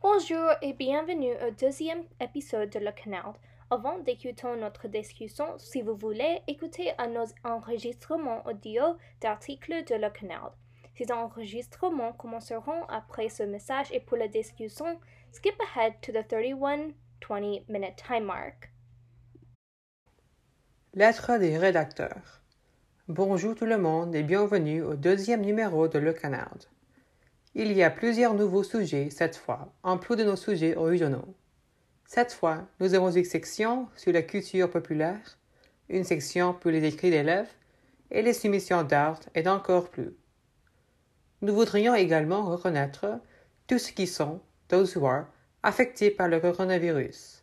Bonjour et bienvenue au deuxième épisode de Le Canard. Avant d'écouter notre discussion, si vous voulez, écoutez à nos enregistrements audio d'articles de Le Canard. Ces enregistrements commenceront après ce message et pour la discussion, skip ahead to the 31 20 minute time mark. Lettre des rédacteurs. Bonjour tout le monde et bienvenue au deuxième numéro de Le Canard. Il y a plusieurs nouveaux sujets cette fois, en plus de nos sujets originaux. Cette fois, nous avons une section sur la culture populaire, une section pour les écrits d'élèves et les soumissions d'art et encore plus. Nous voudrions également reconnaître tous ceux qui sont, those who are, affectés par le coronavirus.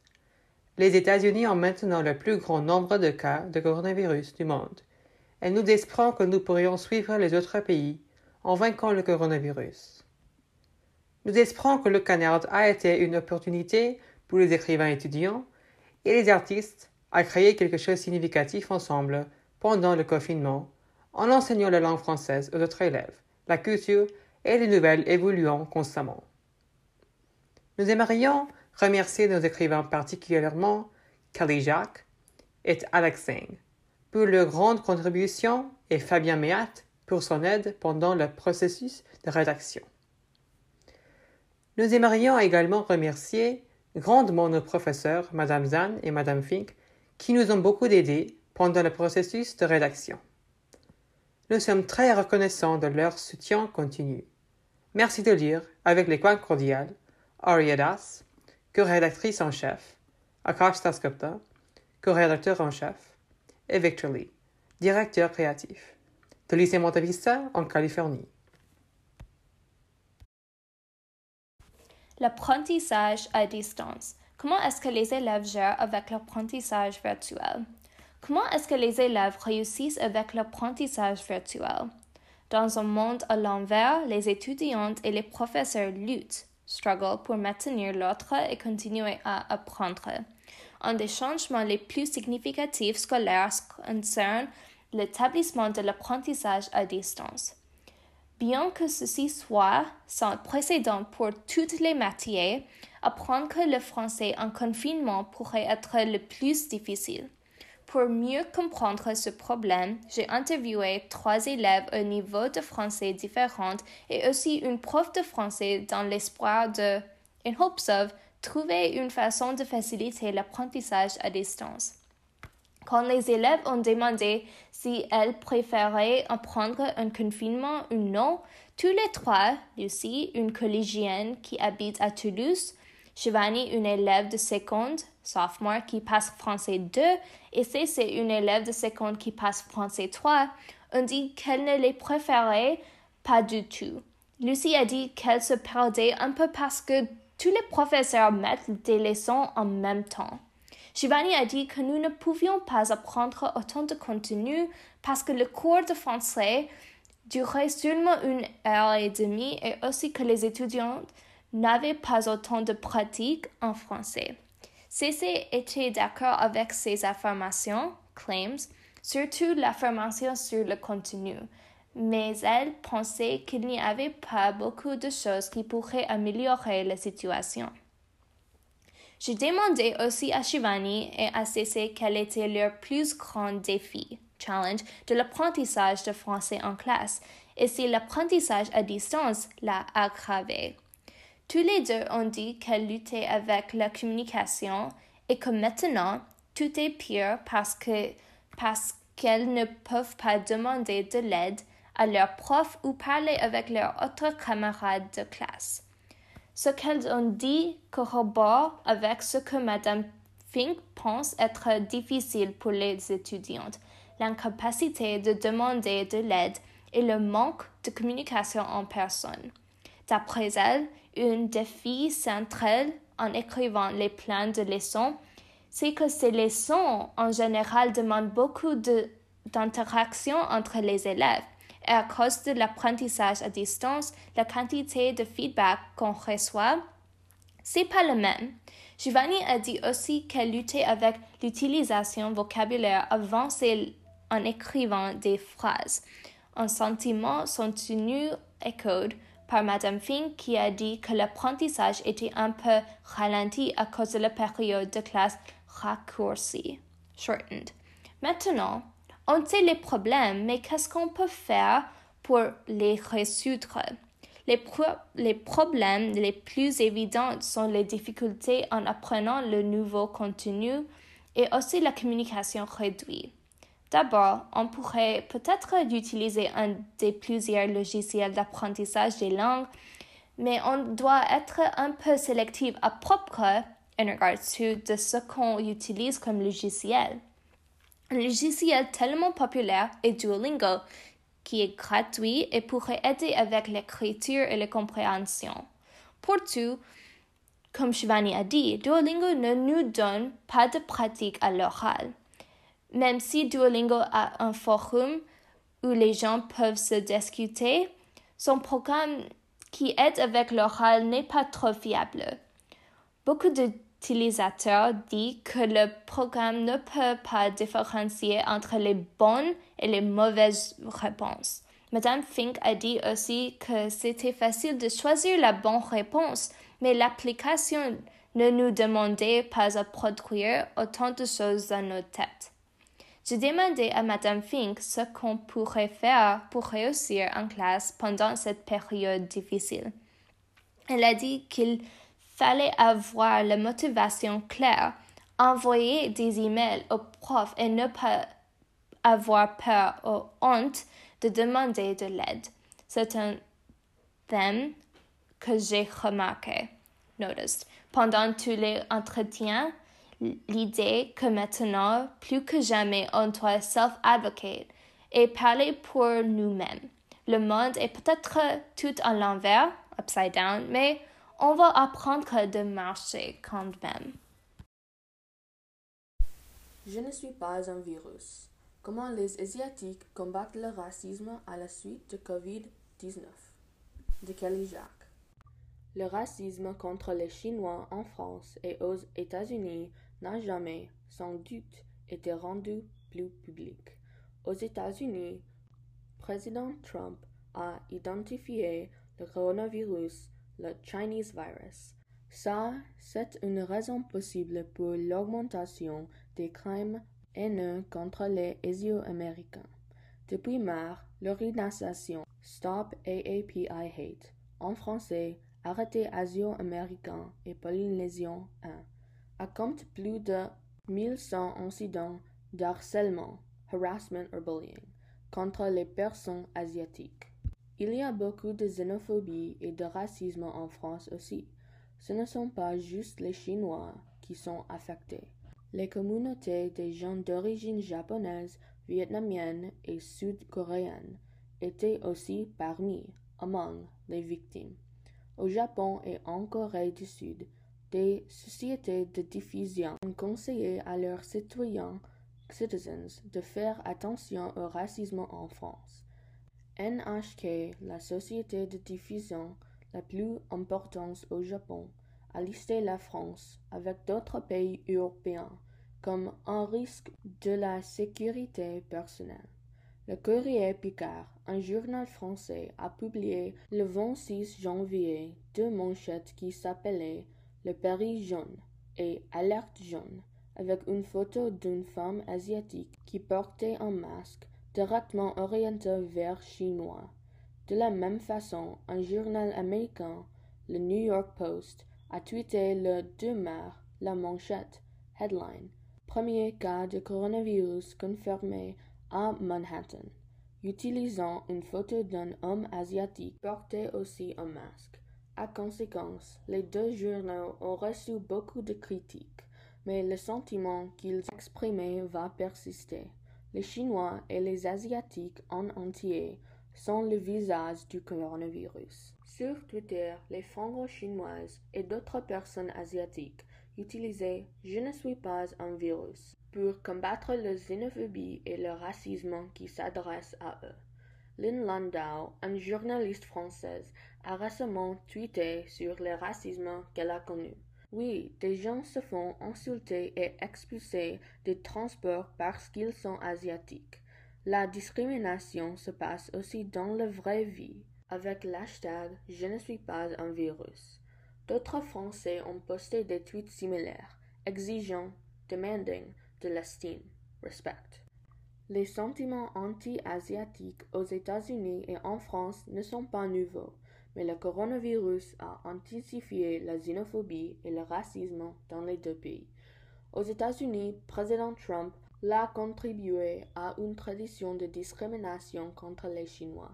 Les États-Unis ont maintenant le plus grand nombre de cas de coronavirus du monde, et nous espérons que nous pourrions suivre les autres pays en vainquant le coronavirus. Nous espérons que le Canard a été une opportunité pour les écrivains étudiants et les artistes à créer quelque chose de significatif ensemble pendant le confinement en enseignant la langue française aux autres élèves, la culture et les nouvelles évoluant constamment. Nous aimerions remercier nos écrivains particulièrement Kelly Jacques et Alex Singh pour leur grande contribution et Fabien Méat pour son aide pendant le processus de rédaction. Nous aimerions également remercier grandement nos professeurs, Madame Zan et Madame Fink, qui nous ont beaucoup aidés pendant le processus de rédaction. Nous sommes très reconnaissants de leur soutien continu. Merci de lire, avec les coins cordiales, Aria Das, co-rédactrice en chef, Akash Taskopta, co-rédacteur en chef, et Victor Lee, directeur créatif, de lycée Monte Vista en Californie. L'apprentissage à distance. Comment est-ce que les élèves gèrent avec l'apprentissage virtuel? Comment est-ce que les élèves réussissent avec l'apprentissage virtuel? Dans un monde à l'envers, les étudiantes et les professeurs luttent, pour maintenir l'autre et continuer à apprendre. Un des changements les plus significatifs scolaires concerne l'établissement de l'apprentissage à distance. Bien que ceci soit sans précédent pour toutes les matières, apprendre le français en confinement pourrait être le plus difficile. Pour mieux comprendre ce problème, j'ai interviewé trois élèves au niveau de français différents et aussi une prof de français dans l'espoir de, in hopes of, trouver une façon de faciliter l'apprentissage à distance. Quand les élèves ont demandé si elles préféraient apprendre un confinement ou non, tous les trois, Lucie, une collégienne qui habite à Toulouse, Shivani, une élève de seconde, sophomore, qui passe français 2, et Cécile, une élève de seconde qui passe français 3, ont dit qu'elles ne les préféraient pas du tout. Lucie a dit qu'elle se perdait un peu parce que tous les professeurs mettent des leçons en même temps. Shivani a dit que nous ne pouvions pas apprendre autant de contenu parce que le cours de français durait seulement une heure et demie et aussi que les étudiants n'avaient pas autant de pratique en français. CC était d'accord avec ces affirmations, claims, surtout l'affirmation sur le contenu, mais elle pensait qu'il n'y avait pas beaucoup de choses qui pourraient améliorer la situation. J'ai demandé aussi à Shivani et à Cécile quel était leur plus grand défi, challenge, de l'apprentissage de français en classe et si l'apprentissage à distance l'a aggravé. Tous les deux ont dit qu'elles luttaient avec la communication et que maintenant tout est pire parce parce qu'elles ne peuvent pas demander de l'aide à leur prof ou parler avec leurs autres camarades de classe. Ce qu'elles ont dit corrobore avec ce que Madame Fink pense être difficile pour les étudiantes, l'incapacité de demander de l'aide et le manque de communication en personne. D'après elle, un défi central en écrivant les plans de leçons, c'est que ces leçons en général demandent beaucoup d'interaction entre les élèves et à cause de l'apprentissage à distance, la quantité de feedback qu'on reçoit, c'est pas le même. Giovanni a dit aussi qu'elle luttait avec l'utilisation vocabulaire avancée en écrivant des phrases. Un sentiment sont tenus échoed par Madame Fink qui a dit que l'apprentissage était un peu ralenti à cause de la période de classe raccourcie, shortened. Maintenant, on sait les problèmes, mais qu'est-ce qu'on peut faire pour les résoudre? Les, problèmes les plus évidents sont les difficultés en apprenant le nouveau contenu et aussi la communication réduite. D'abord, on pourrait peut-être utiliser un des plusieurs logiciels d'apprentissage des langues, mais on doit être un peu sélectif à propos en regard de ce qu'on utilise comme logiciel. Un logiciel tellement populaire est Duolingo, qui est gratuit et pourrait aider avec l'écriture et la compréhension. Pourtant, comme Shivani a dit, Duolingo ne nous donne pas de pratique à l'oral. Même si Duolingo a un forum où les gens peuvent se discuter, son programme qui aide avec l'oral n'est pas trop fiable. Beaucoup d'utilisateurs disent que le programme ne peut pas différencier entre les bonnes et les mauvaises réponses. Madame Fink a dit aussi que c'était facile de choisir la bonne réponse, mais l'application ne nous demandait pas à produire autant de choses dans nos têtes. J'ai demandé à Madame Fink ce qu'on pourrait faire pour réussir en classe pendant cette période difficile. Elle a dit qu'il fallait avoir la motivation claire, envoyer des emails aux profs et ne pas avoir peur ou honte de demander de l'aide. C'est un thème que j'ai remarqué, noticed, pendant tous les entretiens l'idée que maintenant, plus que jamais, on doit self-advocate et parler pour nous-mêmes. Le monde est peut-être tout à l'envers, upside down, mais on va apprendre de marcher quand même. Je ne suis pas un virus. Comment les Asiatiques combattent le racisme à la suite de COVID-19 De Kelly Jacques? Le racisme contre les Chinois en France et aux États-Unis n'a jamais, sans doute, été rendu plus public. Aux États-Unis, président Trump a identifié le coronavirus, le Chinese virus. Ça, c'est une raison possible pour l'augmentation des crimes haineux contre les Asio-Américains. Depuis mars, l'organisation Stop AAPI Hate, en français Arrêtez Asio-Américains et Polynésiens 1, a compte plus de 1100 incidents d'harcèlement, harassment or bullying, contre les personnes asiatiques. Il y a beaucoup de xénophobie et de racisme en France aussi. Ce ne sont pas juste les Chinois qui sont affectés. Les communautés des gens d'origine japonaise, vietnamienne et sud-coréenne étaient aussi parmi, among, les victimes. Au Japon et en Corée du Sud, des sociétés de diffusion ont conseillé à leurs citoyens citizens de faire attention au racisme en France. NHK, la société de diffusion la plus importante au Japon, a listé la France avec d'autres pays européens comme un risque de la sécurité personnelle. Le Courrier Picard, un journal français, a publié le 26 janvier deux manchettes qui s'appelaient le Paris jaune et Alerte jaune, avec une photo d'une femme asiatique qui portait un masque directement orienté vers chinois. De la même façon, un journal américain, le New York Post, a tweeté le 2 mars la manchette headline Premier cas de coronavirus confirmé à Manhattan, utilisant une photo d'un homme asiatique portait aussi un masque. À conséquence, les deux journaux ont reçu beaucoup de critiques, mais le sentiment qu'ils exprimaient va persister. Les Chinois et les Asiatiques en entier sont le visage du coronavirus. Sur Twitter, les franco-chinoises et d'autres personnes asiatiques utilisaient Je ne suis pas un virus pour combattre la xénophobie et le racisme qui s'adressent à eux. Lynn Landau, une journaliste française, a récemment tweeté sur le racisme qu'elle a connu. Oui, des gens se font insulter et expulser des transports parce qu'ils sont asiatiques. La discrimination se passe aussi dans la vraie vie. avec l'hashtag Je ne suis pas un virus. D'autres Français ont posté des tweets similaires, exigeant, demanding de l'estime, respect. Les sentiments anti-asiatiques aux États-Unis et en France ne sont pas nouveaux, mais le coronavirus a intensifié la xénophobie et le racisme dans les deux pays. Aux États-Unis, président Trump l'a contribué à une tradition de discrimination contre les Chinois.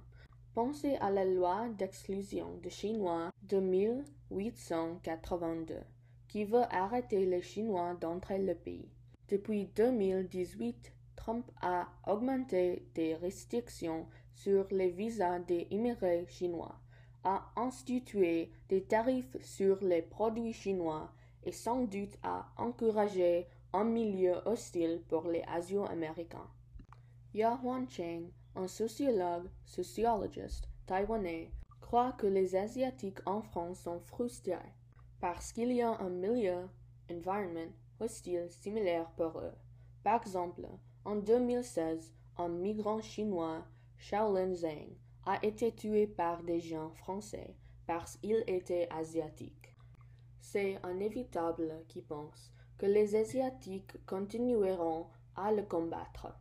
Pensez à la loi d'exclusion des Chinois de 1882, qui veut arrêter les Chinois d'entrer le pays. Depuis 2018, Trump a augmenté des restrictions sur les visas des immigrés chinois, a institué des tarifs sur les produits chinois et sans doute a encouragé un milieu hostile pour les Asio-Américains. Yahuan Cheng, un sociologue, sociologiste taïwanais, croit que les Asiatiques en France sont frustrés parce qu'il y a un milieu, environment, hostile similaire pour eux. Par exemple, en 2016, un migrant chinois, Shaolin Zhang, a été tué par des gens français parce qu'il était asiatique. C'est inévitable qui pense que les Asiatiques continueront à le combattre.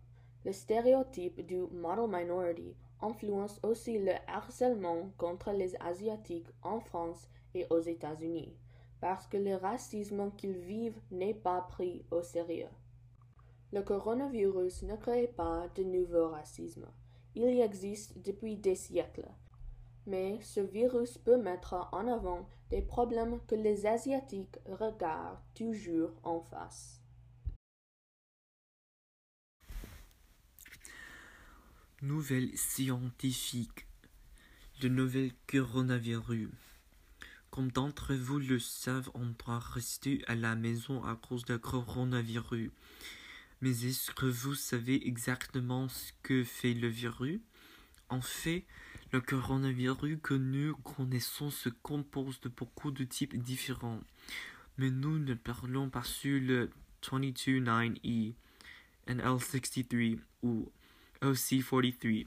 Le stéréotype du model minority influence aussi le harcèlement contre les Asiatiques en France et aux États-Unis, parce que le racisme qu'ils vivent n'est pas pris au sérieux. Le coronavirus ne crée pas de nouveau racisme. Il existe depuis des siècles. Mais ce virus peut mettre en avant des problèmes que les Asiatiques regardent toujours en face. Nouvelle scientifique. Le nouvel coronavirus. Comme d'entre vous le savent, on doit rester à la maison à cause du coronavirus. Mais est-ce que vous savez exactement ce que fait le virus? En fait, le coronavirus que nous connaissons se compose de beaucoup de types différents. Mais nous ne parlons pas sur le 229E, NL63 ou OC43,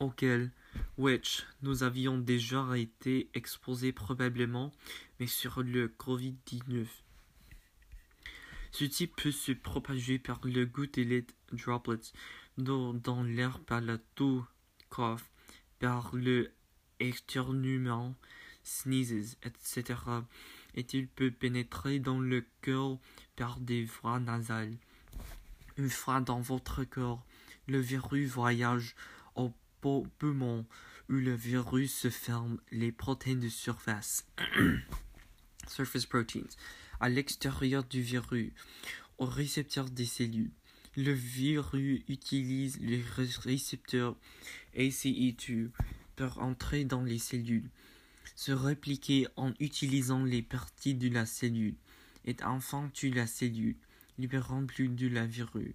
auquel which nous avions déjà été exposés probablement, mais sur le COVID-19. Ce type peut se propager par le gouttelette droplets dans, dans l'air par la toux, cough, par le externuement, sneezes, etc. Et il peut pénétrer dans le cœur par des voies nasales. Une fois dans votre corps, le virus voyage au poumon où le virus se ferme les protéines de surface. surface proteins à l'extérieur du virus, au récepteur des cellules. Le virus utilise les récepteurs ACE2 pour entrer dans les cellules, se répliquer en utilisant les parties de la cellule et enfin tue la cellule, libérant plus de la virus.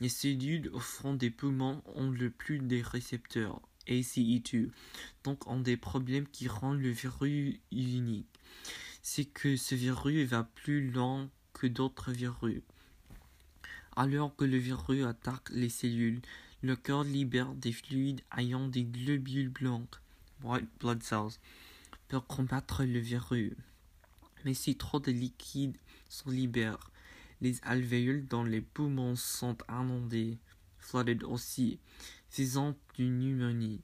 Les cellules au fond des poumons ont le plus des récepteurs ACE2, donc ont des problèmes qui rendent le virus unique c'est que ce virus va plus loin que d'autres virus. Alors que le virus attaque les cellules, le corps libère des fluides ayant des globules blancs, white blood cells, pour combattre le virus. Mais si trop de liquide se libère, les alvéoles dans les poumons sont inondés, flooded aussi, faisant une pneumonie.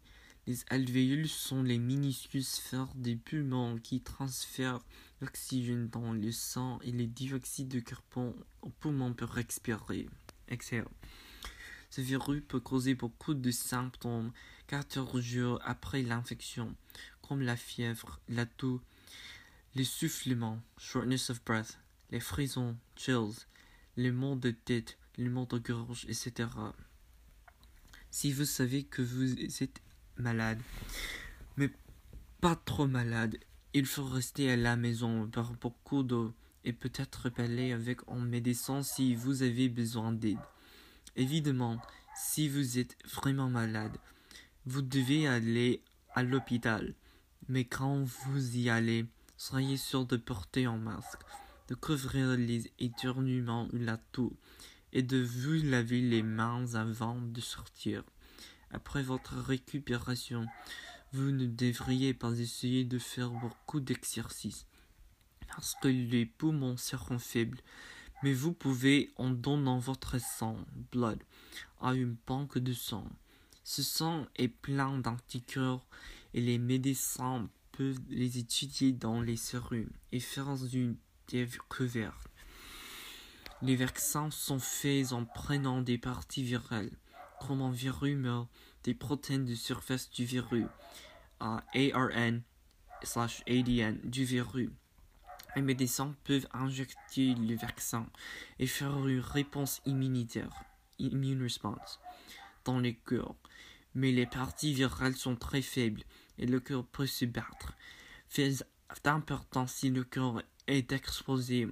Les alvéoles sont les minuscules sphères des poumons qui transfèrent l'oxygène dans le sang et le dioxyde de carbone aux poumons pour respirer. Ce virus peut causer beaucoup de symptômes 14 jours après l'infection, comme la fièvre, la toux, l'essoufflement, shortness of breath, les frissons, chills, les maux de tête, les maux de gorge, etc. Si vous savez que vous êtes malade, mais pas trop malade. Il faut rester à la maison, boire beaucoup d'eau et peut-être parler avec un médecin si vous avez besoin d'aide. Évidemment, si vous êtes vraiment malade, vous devez aller à l'hôpital. Mais quand vous y allez, soyez sûr de porter un masque, de couvrir les éternuements ou la toux et de vous laver les mains avant de sortir. Après votre récupération, Vous ne devriez pas essayer de faire beaucoup d'exercices parce que les poumons seront faibles, mais vous pouvez, en donnant votre sang, à une banque de sang. Ce sang est plein d'anticorps et les médecins peuvent les étudier dans les sérums et faire une découverte. Les vaccins sont faits en prenant des parties virales, comme un virus des protéines de surface du virus, à ARN slash ADN du virus. Les médecins peuvent injecter le vaccin et faire une réponse immunitaire, immune response, dans le cœur. Mais les parties virales sont très faibles et le cœur peut se battre. C'est important si le cœur est exposé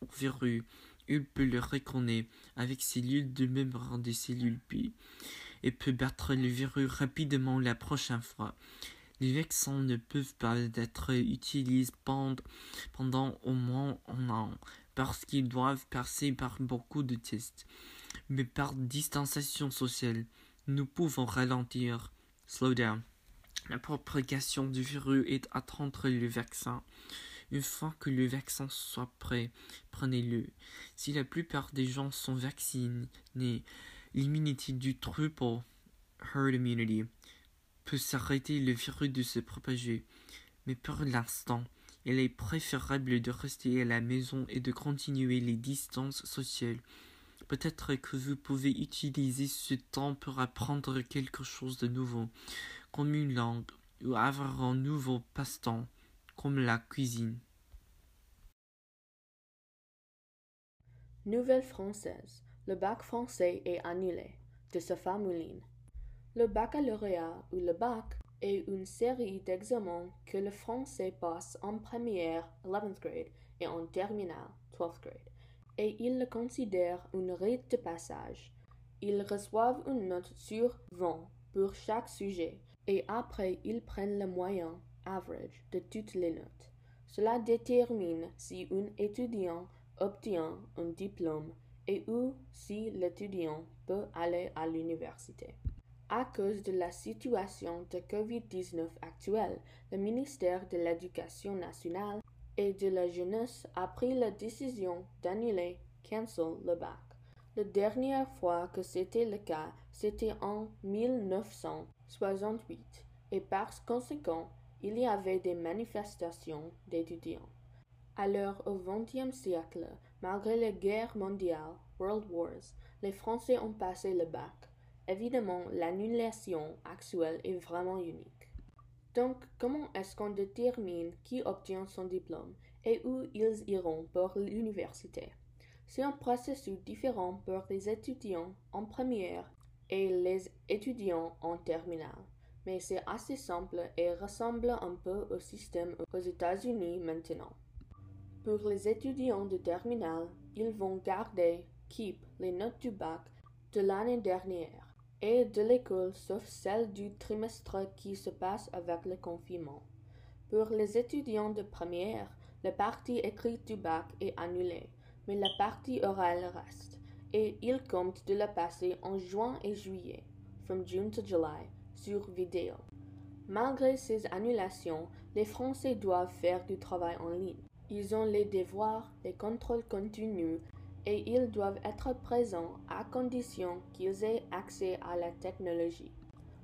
au virus, il peut le reconnaître avec cellules de mémoire des cellules P et peut battre le virus rapidement la prochaine fois. Les vaccins ne peuvent pas être utilisés pendant au moins un an parce qu'ils doivent passer par beaucoup de tests. Mais par distanciation sociale, nous pouvons ralentir, slow down, la propagation du virus et attendre le vaccin. Une fois que le vaccin soit prêt, prenez-le. Si la plupart des gens sont vaccinés, l'immunité du troupeau, herd immunity, peut s'arrêter le virus de se propager. Mais pour l'instant, il est préférable de rester à la maison et de continuer les distances sociales. Peut-être que vous pouvez utiliser ce temps pour apprendre quelque chose de nouveau, comme une langue, ou avoir un nouveau passe-temps, comme la cuisine. Nouvelle française. Le bac français est annulé. De Sophia Mouline. Le baccalauréat ou le bac est une série d'examens que le français passe en première 11th grade et en terminale 12th grade, et il le considère une rite de passage. Ils reçoivent une note sur 20 pour chaque sujet, et après ils prennent le moyen average de toutes les notes. Cela détermine si un étudiant obtient un diplôme et ou si l'étudiant peut aller à l'université. À cause de la situation de COVID-19 actuelle, le ministère de l'Éducation nationale et de la jeunesse a pris la décision d'annuler cancel le bac. La dernière fois que c'était le cas, c'était en 1968 et par conséquent, il y avait des manifestations d'étudiants. Alors au XXe siècle, malgré les guerres mondiales, World Wars, les Français ont passé le bac. Évidemment, l'annulation actuelle est vraiment unique. Donc, comment est-ce qu'on détermine qui obtient son diplôme et où ils iront pour l'université? C'est un processus différent pour les étudiants en première et les étudiants en terminale, mais c'est assez simple et ressemble un peu au système aux États-Unis maintenant. Pour les étudiants de terminale, ils vont garder, keep les notes du bac de l'année dernière et de l'école sauf celle du trimestre qui se passe avec le confinement. Pour les étudiants de première, la partie écrite du bac est annulée, mais la partie orale reste, et ils comptent de la passer en juin et juillet, from June to July, sur vidéo. Malgré ces annulations, les Français doivent faire du travail en ligne. Ils ont les devoirs, les contrôles continus et ils doivent être présents à condition qu'ils aient accès à la technologie.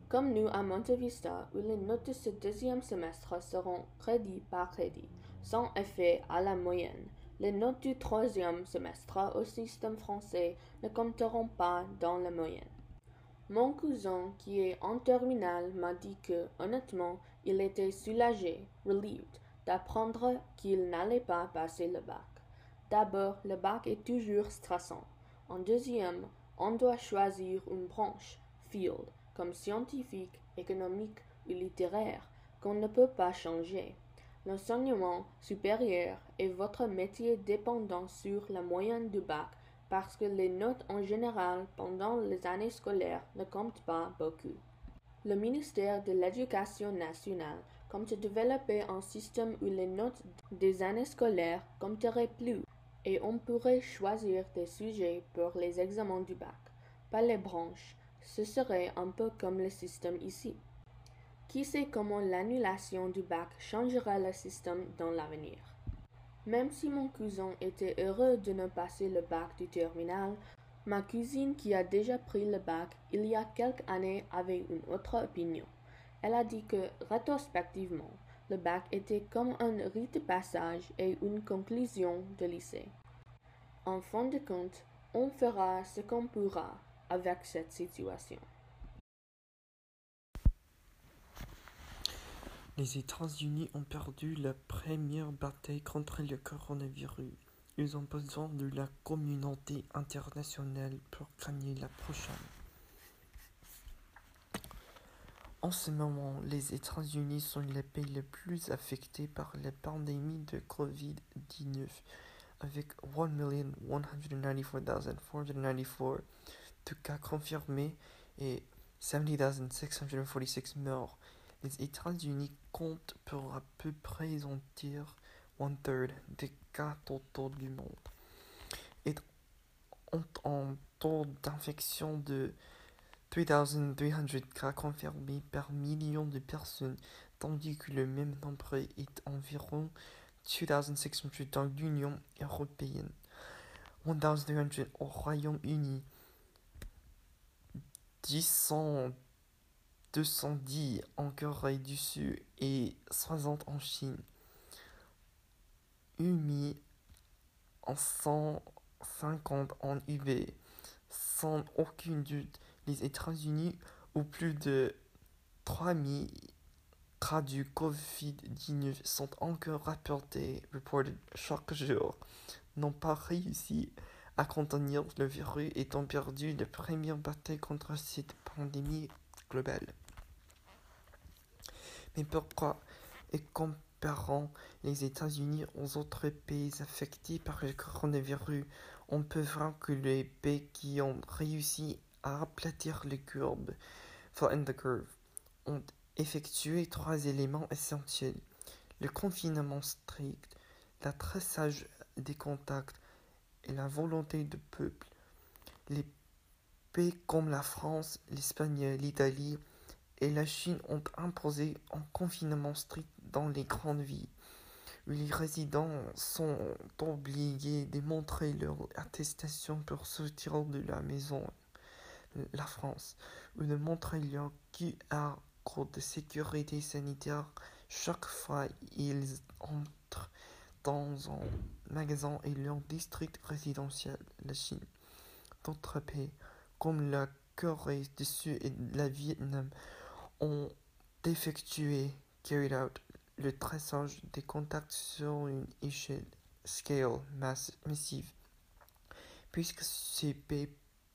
Comme nous à Montevista, où les notes de ce deuxième semestre seront crédit par crédit, sans effet à la moyenne, les notes du troisième semestre au système français ne compteront pas dans la moyenne. Mon cousin, qui est en terminale, m'a dit que, honnêtement, il était soulagé, relieved, d'apprendre qu'il n'allait pas passer le bac. D'abord, le bac est toujours stressant. En deuxième, on doit choisir une branche, field, comme scientifique, économique ou littéraire, qu'on ne peut pas changer. L'enseignement supérieur est votre métier dépendant sur la moyenne du bac parce que les notes en général pendant les années scolaires ne comptent pas beaucoup. Le ministère de l'Éducation nationale compte développer un système où les notes des années scolaires compteraient plus et on pourrait choisir des sujets pour les examens du bac, pas les branches. Ce serait un peu comme le système ici. Qui sait comment l'annulation du bac changera le système dans l'avenir? Même si mon cousin était heureux de ne passer le bac du terminal, ma cousine qui a déjà pris le bac il y a quelques années avait une autre opinion. Elle a dit que, rétrospectivement, le bac était comme un rite de passage et une conclusion de lycée. En fin de compte, on fera ce qu'on pourra avec cette situation. Les États-Unis ont perdu la première bataille contre le coronavirus. Ils ont besoin de la communauté internationale pour gagner la prochaine. En ce moment, les États-Unis sont le pays le plus affecté par la pandémie de Covid-19, avec 1 194,494 de cas confirmés et 70,646 morts. Les États-Unis comptent pour à peu près en tiers one third des cas totaux du monde et ont un taux d'infection de 3,300 cas confirmés par million de personnes, tandis que le même nombre est environ 2,600 dans l'Union européenne, 1,200 au Royaume-Uni, 10 210 en Corée du Sud et 60 en Chine. UMI en 150 en UB. Sans aucun doute, les États-Unis où plus de 3000 cas du Covid-19 sont encore rapportés chaque jour, n'ont pas réussi à contenir le virus et ont perdu la première bataille contre cette pandémie globale. Mais pourquoi, et comparant les États-Unis aux autres pays affectés par le coronavirus, on peut voir que les pays qui ont réussi à aplatir les courbes, flatten the curve, ont effectué trois éléments essentiels. Le confinement strict, la traçage des contacts et la volonté du peuple. Les pays comme la France, l'Espagne, l'Italie et la Chine ont imposé un confinement strict dans les grandes villes. Les résidents sont obligés de montrer leur attestation pour sortir de la maison, la France, de montrer leur QR code de sécurité sanitaire chaque fois qu'ils entrent dans un magasin et leur district résidentiel, la Chine. D'autres pays, comme la Corée du Sud et la Vietnam, ont effectué carried out le traçage des contacts sur une échelle scale massive, puisque ces pays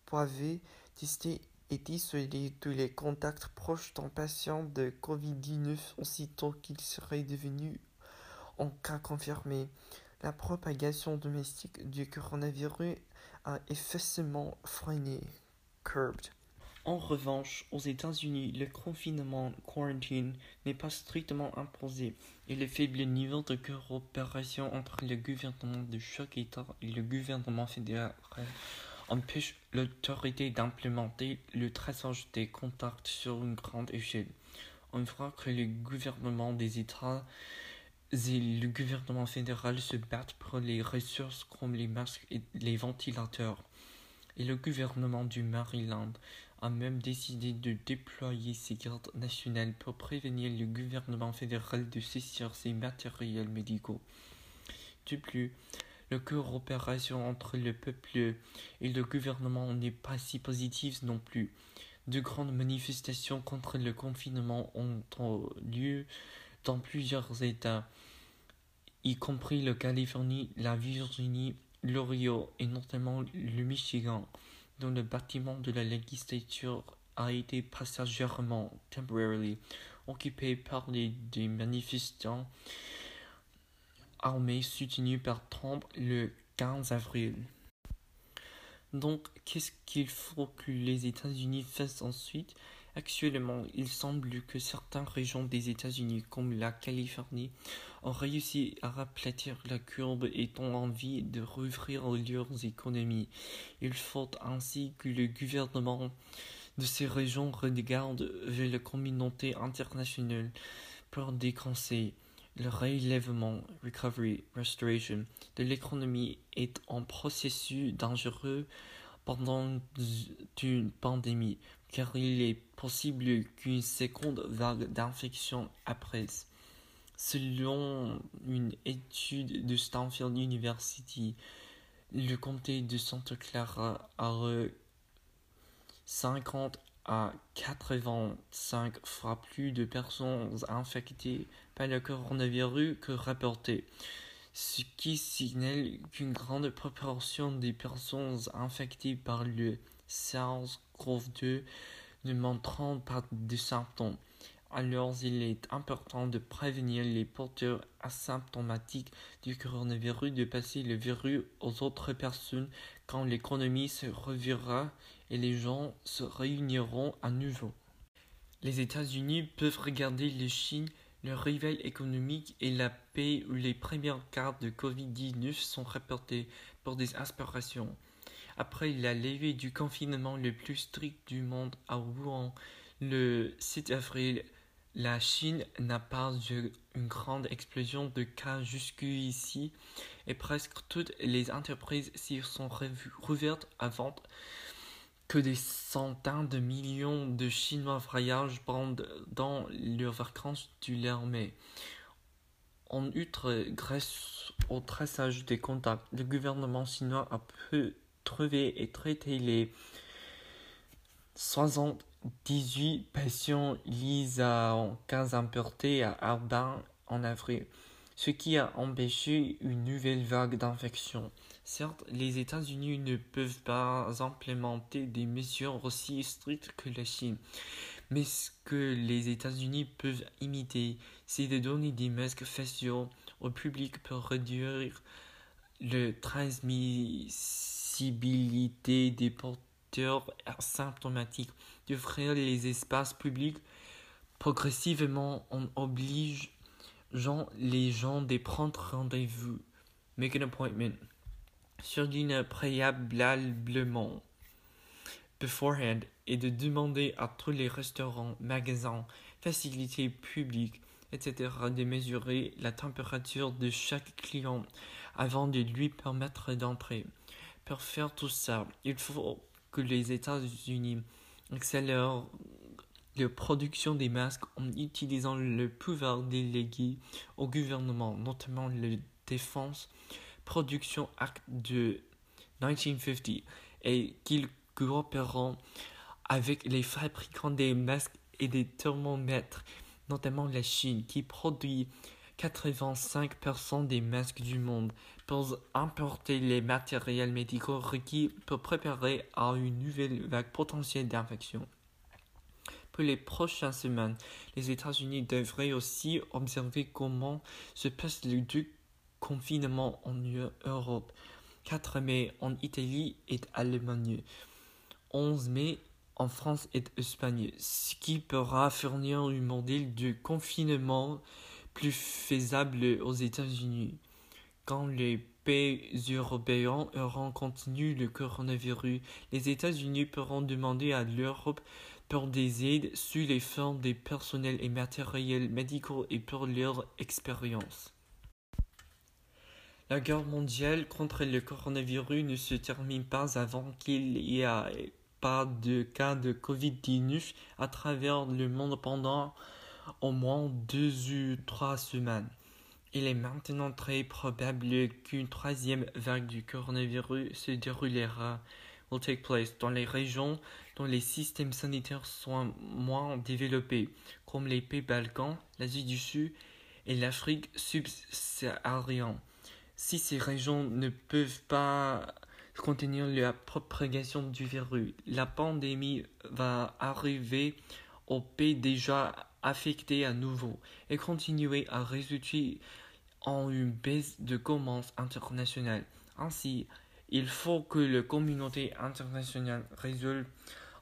pouvaient tester et isoler tous les contacts proches d'un patient de Covid-19 aussitôt qu'il serait devenu en cas confirmé. La propagation domestique du coronavirus a effectivement freiné, curbed. En revanche, aux États-Unis, le confinement quarantine n'est pas strictement imposé et le faible niveau de coopération entre le gouvernement de chaque État et le gouvernement fédéral empêche l'autorité d'implémenter le traçage des contacts sur une grande échelle. On voit que le gouvernement des États et le gouvernement fédéral se battent pour les ressources comme les masques et les ventilateurs. Et le gouvernement du Maryland a même décidé de déployer ses gardes nationales pour prévenir le gouvernement fédéral de saisir ses matériels médicaux. De plus, la coopération entre le peuple et le gouvernement n'est pas si positive non plus. De grandes manifestations contre le confinement ont lieu dans plusieurs États, y compris la Californie, la Virginie, l'Ohio et notamment le Michigan dont le bâtiment de la législature a été passagèrement, temporarily, occupé par des manifestants armés soutenus par Trump le 15 avril. Donc, qu'est-ce qu'il faut que les États-Unis fassent ensuite? Actuellement, il semble que certaines régions des États-Unis, comme la Californie, ont réussi à aplatir la courbe et ont envie de rouvrir leurs économies. Il faut ainsi que le gouvernement de ces régions regardent vers la communauté internationale pour des conseils. Le relèvement, recovery, restoration de l'économie est un processus dangereux pendant une pandémie, car il est possible qu'une seconde vague d'infection apparaisse. Selon une étude de Stanford University, le comté de Santa Clara a 50 à 85 fois plus de personnes infectées par le coronavirus que rapporté, ce qui signale qu'une grande proportion des personnes infectées par le SARS-CoV-2 ne montrent pas de symptômes. Alors il est important de prévenir les porteurs asymptomatiques du coronavirus de passer le virus aux autres personnes quand l'économie se revirera et les gens se réuniront à nouveau. Les États-Unis peuvent regarder la Chine, leur rival économique et la paix où les premières cas de Covid-19 sont rapportés pour des aspirations. Après la levée du confinement le plus strict du monde à Wuhan le 7 avril, la Chine n'a pas eu une grande explosion de cas jusqu'ici et presque toutes les entreprises s'y sont rouvertes avant que des centaines de millions de Chinois voyagent pendant leurs vacances du mai. En outre, grâce au traçage des contacts, le gouvernement chinois a pu trouver et traiter les 60 18 patients liés en cas importés à Arban en avril, ce qui a empêché une nouvelle vague d'infection. Certes, les États-Unis ne peuvent pas implémenter des mesures aussi strictes que la Chine, mais ce que les États-Unis peuvent imiter, c'est de donner des masques faciaux au public pour réduire la transmissibilité des porteurs asymptomatiques, d'offrir les espaces publics progressivement en obligeant les gens à prendre rendez-vous, make an appointment, surligne préalablement beforehand et de demander à tous les restaurants, magasins, facilités publiques, etc. de mesurer la température de chaque client avant de lui permettre d'entrer. Pour faire tout ça, il faut que les États-Unis accélèrent la production des masques en utilisant le pouvoir délégué au gouvernement, notamment le Défense Production Act de 1950, et qu'ils coopéreront avec les fabricants des masques et des thermomètres, notamment la Chine, qui produit 85% des masques du monde pour importer les matériels médicaux requis pour préparer à une nouvelle vague potentielle d'infection. Pour les prochaines semaines, les États-Unis devraient aussi observer comment se passe le confinement en Europe. 4 mai en Italie et Allemagne. 11 mai en France et Espagne, ce qui pourra fournir un modèle de confinement plus faisable aux États-Unis. Quand les pays européens auront continué le coronavirus, les États-Unis pourront demander à l'Europe pour des aides sous les formes des personnels et matériels médicaux et pour leur expérience. La guerre mondiale contre le coronavirus ne se termine pas avant qu'il y ait pas de cas de Covid-19 à travers le monde pendant au moins deux ou trois semaines. Il est maintenant très probable qu'une troisième vague du coronavirus se déroulera will take place dans les régions dont les systèmes sanitaires sont moins développés, comme les pays Balkans, l'Asie du Sud et l'Afrique subsaharienne. Si ces régions ne peuvent pas contenir la propagation du virus, la pandémie va arriver aux pays déjà affectés à nouveau et continuer à résulter en une baisse de commerce international. Ainsi, il faut que la communauté internationale résolve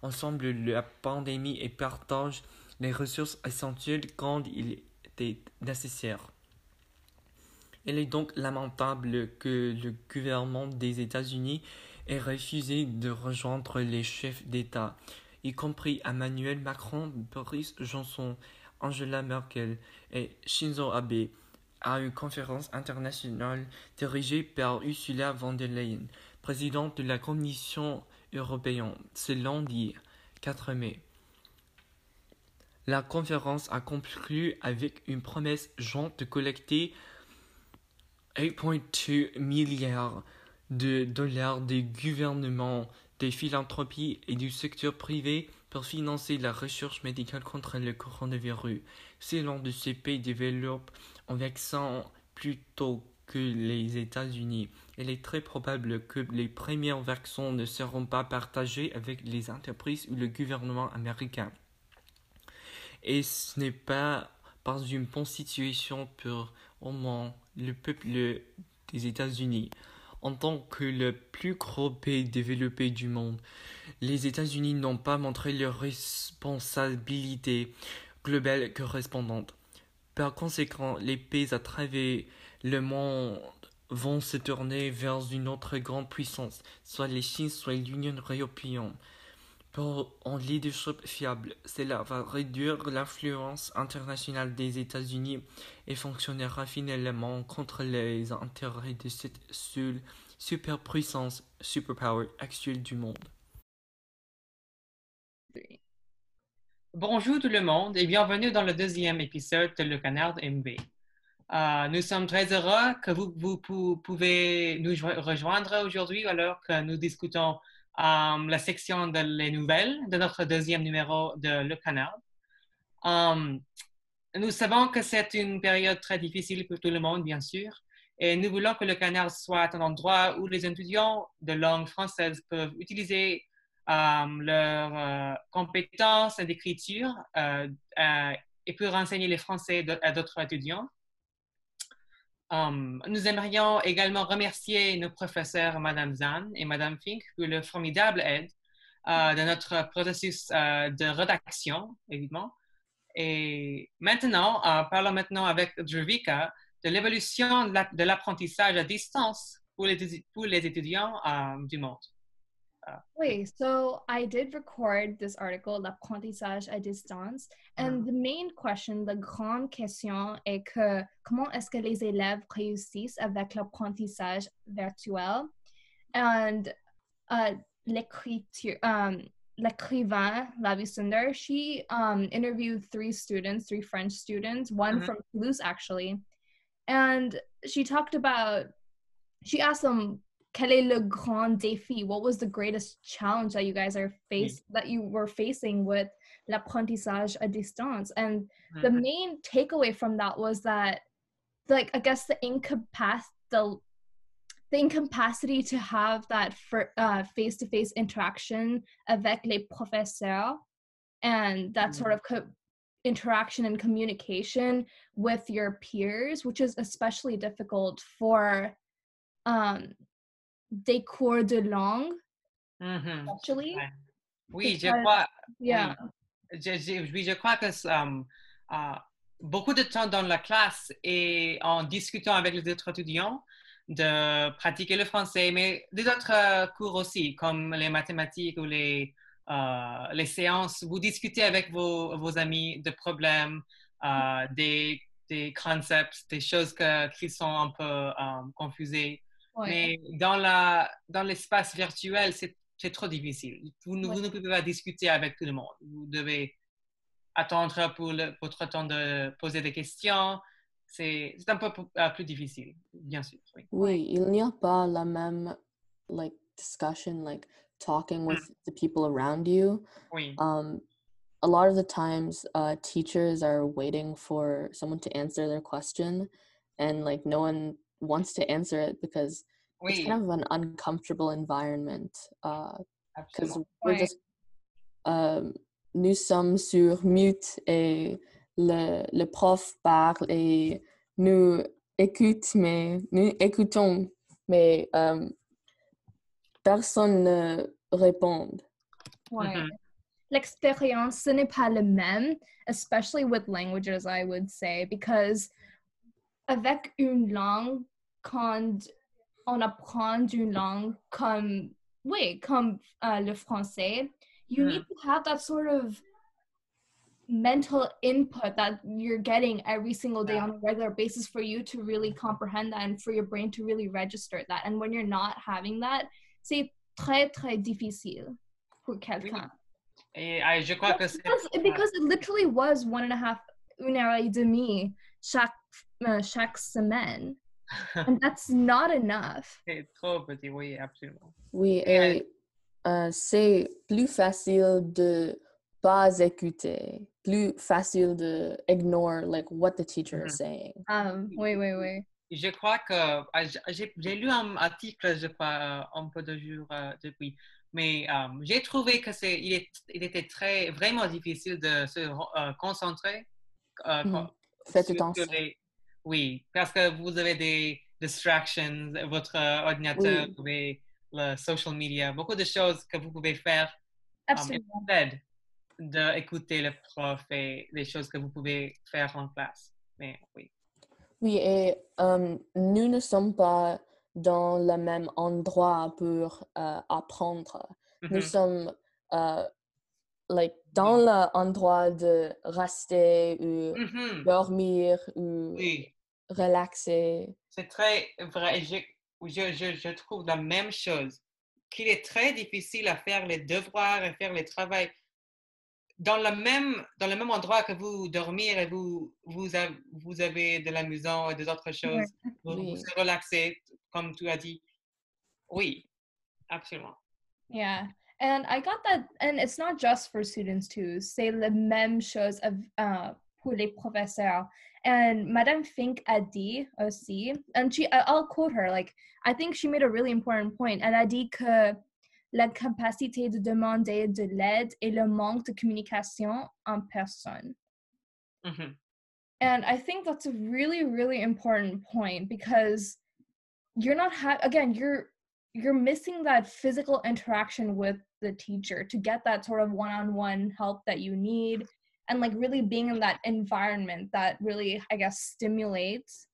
ensemble la pandémie et partage les ressources essentielles quand il est nécessaire. Il est donc lamentable que le gouvernement des États-Unis ait refusé de rejoindre les chefs d'État y compris Emmanuel Macron, Boris Johnson, Angela Merkel et Shinzo Abe, à une conférence internationale dirigée par Ursula von der Leyen, présidente de la Commission européenne, ce lundi 4 mai. La conférence a conclu avec une promesse jointe de collecter 8,2 milliards de dollars des gouvernements, des philanthropies et du secteur privé pour financer la recherche médicale contre le coronavirus. Selon de ces pays développent un vaccin plus tôt que les États-Unis. Il est très probable que les premiers vaccins ne seront pas partagés avec les entreprises ou le gouvernement américain. Et ce n'est pas pas une bonne situation pour au moins le peuple des États-Unis. En tant que le plus gros pays développé du monde, les États-Unis n'ont pas montré leur responsabilité globale correspondante. Par conséquent, les pays à travers le monde vont se tourner vers une autre grande puissance, soit les Chine, soit l'Union européenne. Pour un leadership fiable, cela va réduire l'influence internationale des États-Unis et fonctionnera finalement contre les intérêts de cette seule superpuissance, superpower actuelle du monde. Bonjour tout le monde et bienvenue dans le deuxième épisode de Le Canard MB. Euh, nous sommes très heureux que vous, vous, pouvez nous rejoindre aujourd'hui alors que nous discutons la section de les nouvelles de notre deuxième numéro de Le Canard. Um, nous savons que c'est une période très difficile pour tout le monde, bien sûr, et nous voulons que Le Canard soit un endroit où les étudiants de langue française peuvent utiliser um, leurs euh, compétences d'écriture euh, euh, et pour enseigner les français à d'autres étudiants. Um, nous aimerions également remercier nos professeurs, Madame Zahn et Madame Fink, pour le formidable aide euh, de notre processus euh, de rédaction, évidemment. Et maintenant, euh, parlons maintenant avec Druvika de l'évolution de l'apprentissage à distance pour les étudiants du monde. Wait, so I did record this article, l'apprentissage à distance, and mm. the main question, the grande question est que comment est-ce que les élèves réussissent avec l'apprentissage virtuel? And uh, um, l'écrivain Lavi Sundar, she um, interviewed three students, three French students, one mm-hmm. from Toulouse actually, and she talked about, she asked them quel est le grand défi? What was the greatest challenge that you guys are face mm. that you were facing with l'apprentissage à distance? And mm. the main takeaway from that was that, like, I guess the incapacity, the, the incapacity to have that for, uh, face-to-face interaction avec les professeurs and that sort of co- interaction and communication with your peers, which is especially difficult for um, des cours de langue, mm-hmm. actually. Oui, je crois. Yeah. Oui, je, je, je crois que um, uh, beaucoup de temps dans la classe et en discutant avec les autres étudiants de pratiquer le français, mais des autres euh, cours aussi, comme les mathématiques ou les, uh, les séances. Vous discutez avec vos, vos amis de problèmes, uh, des, des concepts, des choses que, qui sont un peu um, Mais dans, la, dans l'espace virtuel, c'est, c'est trop difficile. Vous, vous, ne pouvez pas discuter avec tout le monde. Vous devez attendre pour le, votre temps de poser des questions. C'est, c'est un peu euh, plus difficile, bien sûr. Oui, oui il n'y a pas la même like, discussion, like talking with mm. the people around you. Oui. Um, a lot of the times, uh, teachers are waiting for someone to answer their question, and like no one wants to answer it because oui. it's kind of an uncomfortable environment because uh, we're just um, nous sommes sur mute et le, le prof parle et nous écoute mais nous écoutons mais um, personne ne répond. Ouais. Mm-hmm. L'expérience, ce n'est pas le même, especially with languages, I would say, because avec une langue, quand on apprend une langue comme, oui, comme euh, le français, you Mhm. need to have that sort of mental input that you're getting every single day Yeah. on a regular basis for you to really comprehend that and for your brain to really register that. And when you're not having that, c'est très très difficile pour quelqu'un. Et euh, je crois que c'est Because, because it literally was one and a half, une heure et demie chaque, uh, chaque semaine. And that's not enough. c'est trop petit, oui, absolument. Oui, Et, et euh, c'est plus facile de pas écouter, plus facile de ignore like what the teacher is Mhm. saying. Um, wait, wait, wait. Je crois que ah, j'ai lu un article, je crois, euh, un peu de jours euh, depuis, mais euh, j'ai trouvé que c'est il, était très vraiment difficile de se euh, concentrer. euh, Mhm. con- Faites attention. les- oui, parce que vous avez des distractions, votre ordinateur, Oui. le social media, beaucoup de choses que vous pouvez faire Absolument. instead d'écouter le prof et les choses que vous pouvez faire en classe. Mais oui. Oui, et euh, nous ne sommes pas dans le même endroit pour euh, apprendre. Nous Mhm. sommes euh, like, dans l'endroit de rester ou Mhm. dormir ou Oui. Relaxer. C'est très vrai. Je, je, je, je trouve la même chose. Qu'il est très difficile à faire les devoirs et faire les travaux dans le même, dans le même endroit que vous dormir et vous, vous, avez, vous avez de l'amusant et des autres choses. Vous, Oui. vous relaxez, comme tu as dit. Oui, absolument. Yeah. And I got that, and it's not just for students too. C'est le même chose of, uh, pour les professeurs. And Madame Fink a dit aussi, and she, I'll quote her, like, I think she made a really important point. Elle a dit que la capacité de demander de l'aide et le manque de communication en personne. Mhm. And I think that's a really, really important point because you're not ha- again, you're you're missing that physical interaction with the teacher to get that sort of one-on-one help that you need and like really being in that environment that really I guess stimulates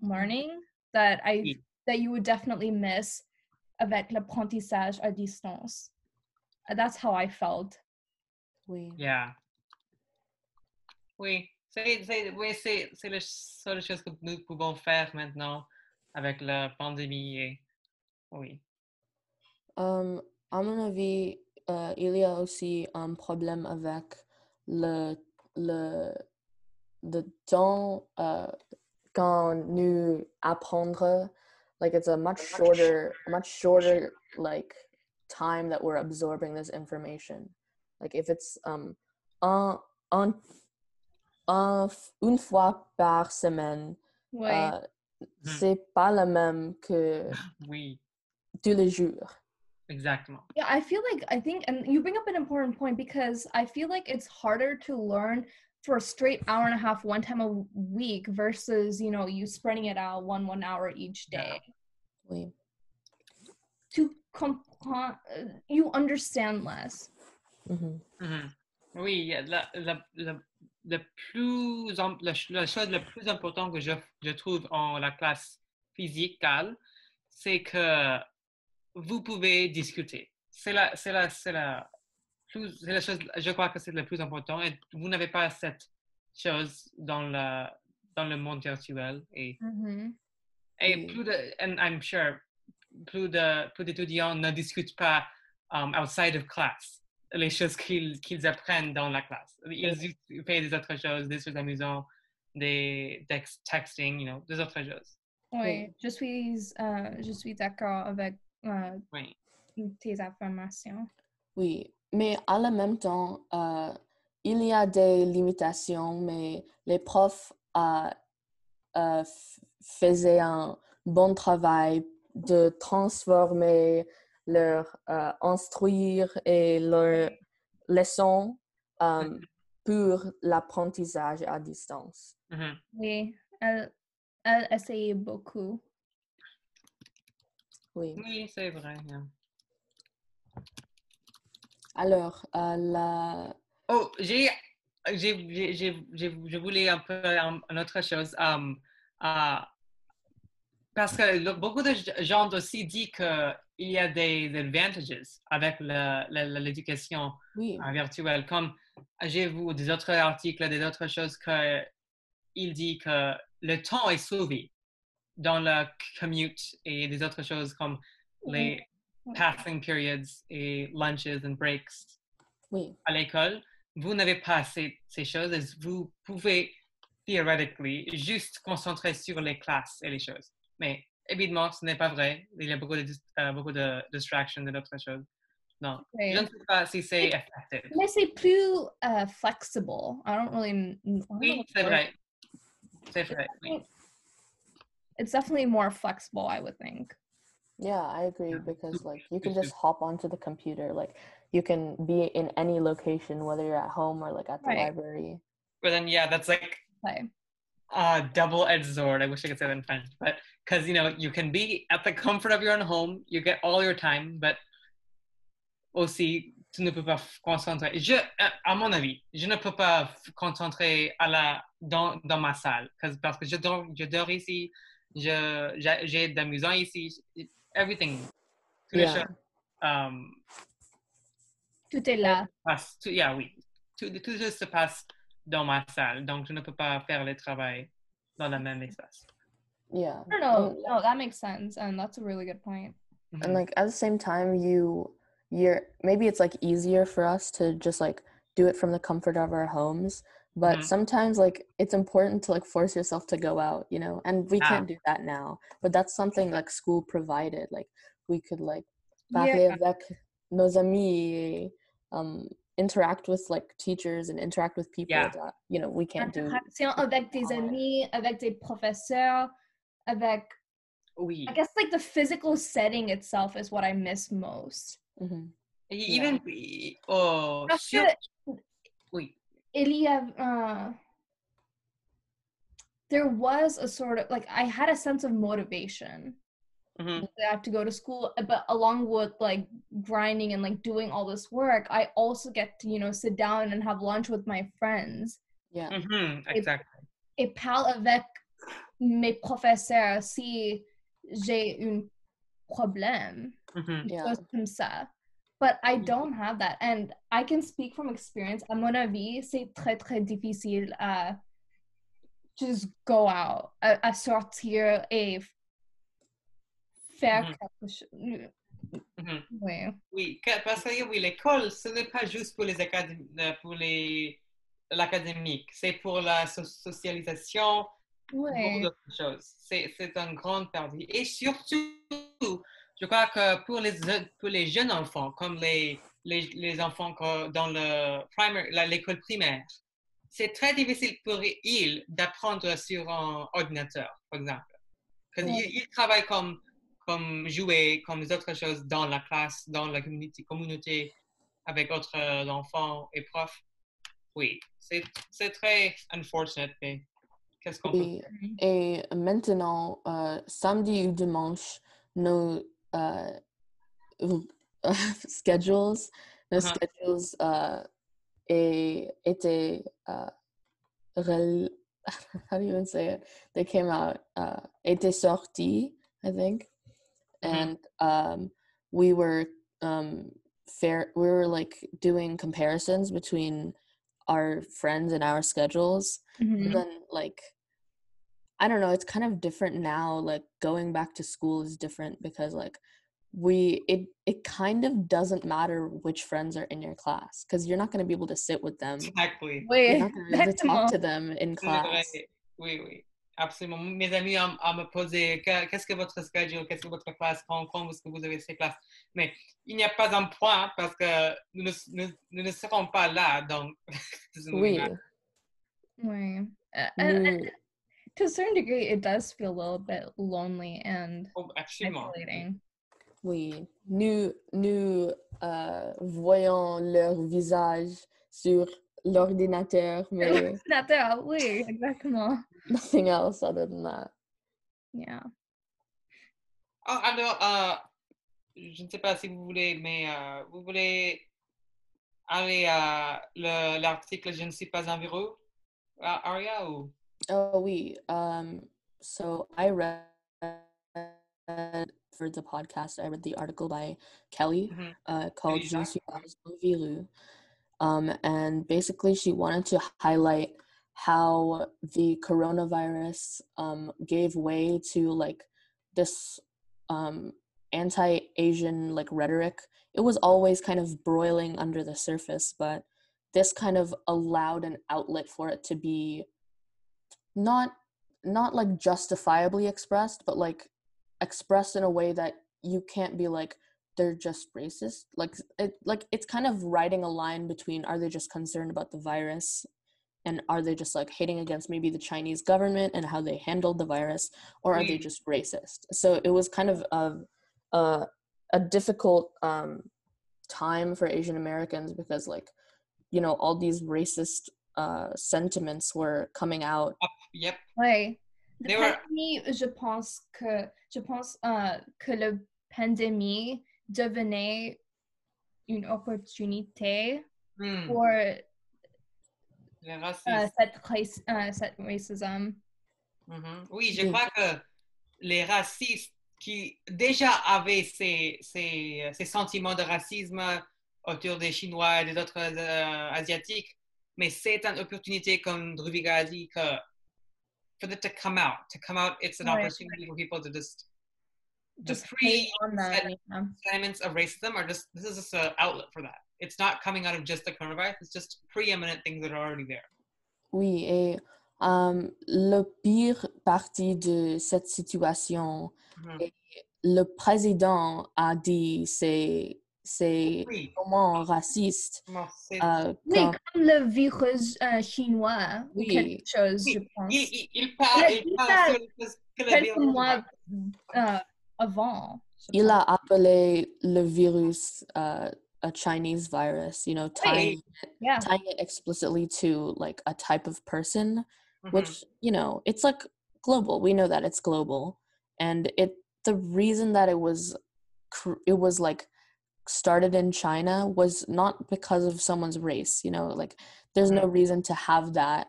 learning that I Oui. that you would definitely miss avec l'apprentissage à distance. Uh, That's how I felt. Oui. Yeah. Oui, c'est c'est- oui, c'est- c'est la seule chose que nous pouvons faire maintenant avec la pandémie. Et, oui. Euh, à mon avis, euh, il y a aussi un problème avec le, le, le temps euh, quand nous apprendre. Like it's a much shorter, much shorter like time that we're absorbing this information. Like if it's um un, un, un f- une fois par semaine, Ouais. euh, c'est pas le même que Oui, tous les jours. Exactement. Yeah, I feel like I think, and you bring up an important point because I feel like it's harder to learn for a straight hour and a half one time a week versus you know you spreading it out one one hour each Yeah. day Oui. to comprendre. You understand less. Mhm. Mhm. Oui, la, la, la, le plus, la, la chose la plus importante que je, je trouve en la classe physicale, c'est que vous pouvez discuter. C'est la, c'est la, c'est la, plus, c'est la chose, je crois que c'est le plus important. Et vous n'avez pas cette chose dans, la, dans le monde virtuel. Et, et Oui. plus de, and I'm sure, plus de, plus d'étudiants ne discutent pas um, outside of class les choses qu'ils qu'ils apprennent dans la classe. Ils font des autres choses, des choses amusantes, des tex- texting, you know, des autres choses. Oui, je suis, euh, je suis d'accord avec euh, Oui. tes affirmations. Oui, mais à la même temps, euh, il y a des limitations, mais les profs euh, euh, faisaient un bon travail de transformer leur euh, instruire et leur leçon pour l'apprentissage à distance. Mhm. Oui, elle, elle essayait beaucoup. Oui. Oui, c'est vrai. yeah. Alors, euh, la... Oh, j'ai, je voulais un peu un, une autre chose. Um, uh, parce que le- beaucoup de gens aussi disent qu'il y a des advantages avec l'éducation Oui. virtuelle. Comme j'ai vu des autres articles, des autres choses que il dit que le temps est sauvé dans le commute et des autres choses comme les passing periods et lunches and breaks Oui. à l'école. Vous n'avez pas ces, ces choses. et Vous pouvez theoretically juste concentrer sur les classes et les choses. Mais évidemment, ce n'est pas vrai. Il y a beaucoup de, euh, beaucoup de distractions et d'autres choses. Non, je ne sais pas si c'est effectif. Mais c'est plus uh, flexible. I don't really. I don't Oui, c'est vrai. C'est vrai, oui. It's definitely more flexible, I would think. Yeah, I agree Yeah. because like you can just hop onto the computer. Like you can be in any location, whether you're at home or like at the Right. library. But then, yeah, that's like Okay. a double-edged sword. I wish I could say that in French, but because you know you can be at the comfort of your own home, you get all your time, but aussi tu ne peux pas f- concentrer. Je, à à mon avis, je ne peux pas concentrer à la dans, dans ma salle 'cause- parce que je dors, je dors ici, je j'ai j'ai d'amusant ici, everything. Toutes les Yeah. choses, um, Tout est là. passe, tout, yeah, oui, tout, tout se passe dans ma salle, donc je ne peux pas faire le travail dans le même espace. Yeah. I don't know. And, No, that makes sense, and that's a really good point. Mhm. and like at the same time you you're maybe it's like easier for us to just like do it from the comfort of our homes but Mhm. sometimes like it's important to like force yourself to go out you know and we Ah. can't do that now but that's something like school provided like we could like Yeah. parler avec nos amis um interact with like teachers and interact with people Yeah. that you know we can't do avec des amis, avec des professeurs, avec. Oui. I guess like the physical setting itself is what I miss most. Mhm. Yeah. Even oh, sur- oui. Il y a, uh, there was a sort of like I had a sense of motivation. Mhm. I have to go to school, but along with like grinding and like doing all this work, I also get to you know sit down and have lunch with my friends yeah Mhm, Exactly. et parle avec mes professeurs si j'ai un problème. Mhm. yeah choses comme ça. But I don't have that. And I can speak from experience. À mon avis, c'est très, très difficile à just go out, à, à sortir et faire Mhm. quelque chose. Mhm. Oui. Oui, parce que oui, l'école, ce n'est pas juste pour les euh, pour les l'académique, c'est pour la so- socialisation, Oui. d'autres choses. C'est une grande partie. Et surtout, je crois que pour les, pour les jeunes enfants, comme les, les, les enfants dans l'école primaire, c'est très difficile pour ils d'apprendre sur un ordinateur, par exemple. Parce qu'ils ils travaillent comme, comme jouer, comme les autres choses dans la classe, dans la communauté, communauté avec d'autres enfants et profs. Oui, c'est très unfortunate, mais qu'est-ce qu'on peut Oui. Et maintenant, euh, samedi ou dimanche, nos euh, schedules, nos Uh-huh. schedules euh, et- étaient euh, rel- how do you even say it? They came out, uh, étaient sortis, I think, Mhm. and um, we were um, fair. We were like doing comparisons between our friends and our schedules but Mhm. then like i don't know it's kind of different now like going back to school is different because like we it it kind of doesn't matter which friends are in your class because you're not going to be able to sit with them Exactly. you're Oui. not going to be able to talk to them in class Oui, oui, absolument. Mes amis ont, ont me posé qu'est-ce que votre schedule, qu'est-ce que votre classe, quand, quand est-ce que vous avez ces classes. Mais il n'y a pas un point parce que nous ne, nous, nous ne serons pas là. Donc, oui Oui. Uh, and, and nous, to a certain degree, it does feel a little bit lonely and Oh, isolating. oui nous nous euh, voyons leur visage sur l'ordinateur mais Ordinateur, oui, exactement. nothing else other than that Yeah. Ah, alors, euh, je ne sais pas si vous voulez, mais euh, vous voulez aller à le- l'article Je ne suis pas un virus, à Aria ou? Oh, we um so I read for the podcast, I read the article by Kelly Mhm. uh, called Je suis. Um, and basically, she wanted to highlight how the coronavirus um, gave way to like this um, anti-Asian like rhetoric. It was always kind of broiling under the surface, but this kind of allowed an outlet for it to be not not like justifiably expressed, but like expressed in a way that you can't be like they're just racist. Like it like it's kind of riding a line between are they just concerned about the virus and are they just like hating against maybe the Chinese government and how they handled the virus or are they just racist? So it was kind of a a, a difficult um time for Asian Americans because like you know all these racist uh sentiments were coming out Yep. Were- pandémie, je pense que je pense euh, que la pandémie devenait une opportunité Hmm. pour euh, Le racisme. cette, race, euh, cette racism. Mhm. Oui, je Oui. crois que les racistes qui déjà avaient ces, ces, ces sentiments de racisme autour des Chinois et des autres euh, Asiatiques, mais c'est une opportunité, comme Druviga a dit, que for it to come out, to come out, it's an Ouais. opportunity for people to just, Just pre hate on them. yeah. of racism are just, this is just an outlet for that. It's not coming out of just the coronavirus, it's just preeminent things that are already there. Oui, et euh, le pire partie de cette situation, Mhm. le président a dit c'est c'est Oui, vraiment raciste. comment c'est- euh, Oui, comme- comme le virus euh, chinois ou Oui. quelque chose, Oui, je pense. il, il, il parle, Il il dit parle ça sur le- que le quelques virus- mois euh, avant. il a appelé le virus uh, a Chinese virus, you know, tying, Yeah. tying it explicitly to like a type of person, Mhm. which, you know, it's like global. We know that it's global. And it the reason that it was cr- it was like started in China was not because of someone's race, you know, like there's no reason to have that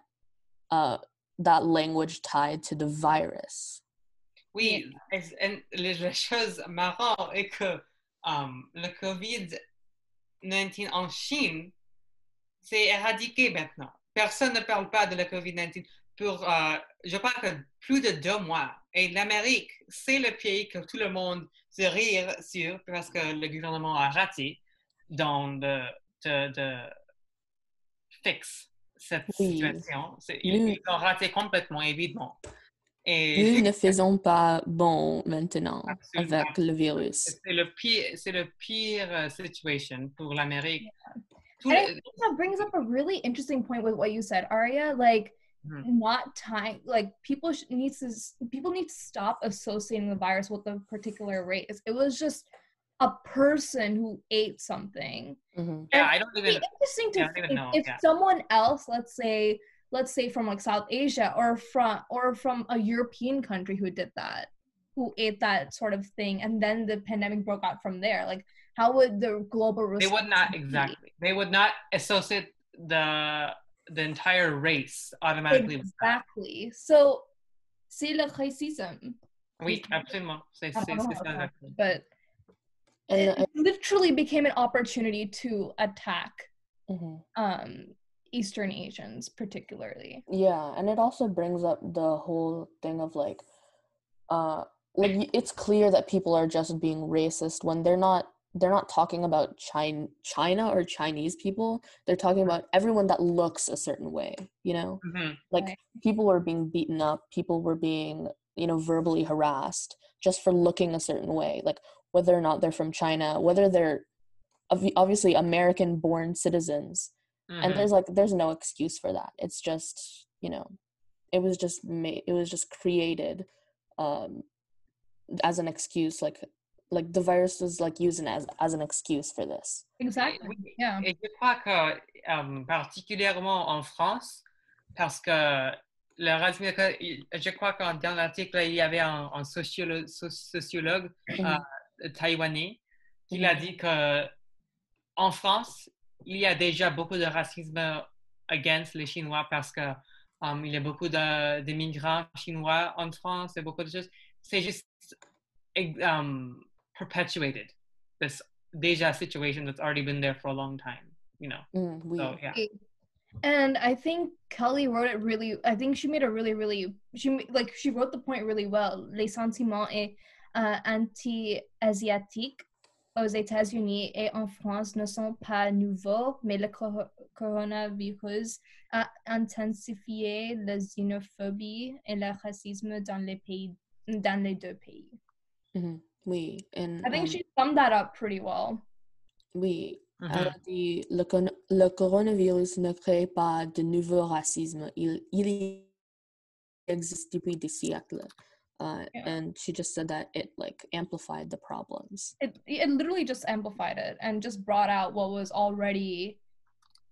uh that language tied to the virus. Oui, et- et les la chose marrante est que um, le COVID-19 en Chine, c'est éradiqué maintenant. Personne ne parle pas de la COVID-19 pour, euh, je crois que plus de deux mois. Et l'Amérique, c'est le pays que tout le monde se rire sur parce que le gouvernement a raté dans de, de, de fixe cette Oui. situation. Ils, ils ont raté complètement, évidemment. Et Nous ne faisons pas bon maintenant Absolument. avec le virus. C'est le pire, c'est le pire euh, situation pour l'Amérique. And I think that brings up a really interesting point with what you said, Arya. Like, Mhm. not time. Like, people sh- needs to people need to stop associating the virus with a particular race. It was just a person who ate something. Mhm. yeah, I don't It'd even. interesting to yeah, I even think know, if yeah. someone else, let's say, let's say from like South Asia or from or from a European country who did that, who ate that sort of thing, and then the pandemic broke out from there. Like, how would the global They would not be? exactly. They would not associate the the entire race automatically. Exactly. So, c'est le racisme. Oui, absolument. C'est I don't c'est- know c'est ça. to. But And it literally became an opportunity to attack mhm. um, Eastern Asians, particularly. yeah, and it also brings up the whole thing of like, uh, like it's clear that people are just being racist when they're not. They're not talking about China, China or Chinese people. They're talking about everyone that looks a certain way. You know, Mhm. like Right. people were being beaten up people were being you know verbally harassed just for looking a certain way like whether or not they're from china whether they're obviously american born citizens and Mhm. there's like there's no excuse for that it's just you know it was just made it was just created um as an excuse like like the virus was like used as as an excuse for this Exactly. Yeah. Et je crois que, euh, particulièrement en France, parce que le je crois que dans l'article, il y avait un, un sociolo- so- sociologue Mhm. euh, taïwanais qui a dit que en France, il y a déjà beaucoup de racisme against les Chinois parce que um, il y a beaucoup de, de migrants chinois en France et beaucoup de choses. C'est juste um, perpetuated this deja situation that's already been there for a long time. You know. Mm, oui. So yeah. And I think Kelly wrote it really. I think she made a really, really. She ma- like she wrote the point really well. Les sentiments et euh, anti-asiatiques aux États-Unis et en France ne sont pas nouveaux, mais le cor- coronavirus a intensifié la xénophobie et le racisme dans les pays, dans les deux pays. Mhm. Oui. And, I think um, she summed that up pretty well. oui. Mhm. Elle a dit le, con- le coronavirus ne crée pas de nouveau racisme. Il, il existe depuis des siècles. Uh, Yeah. And she just said that it like amplified the problems. It it literally just amplified it and just brought out what was already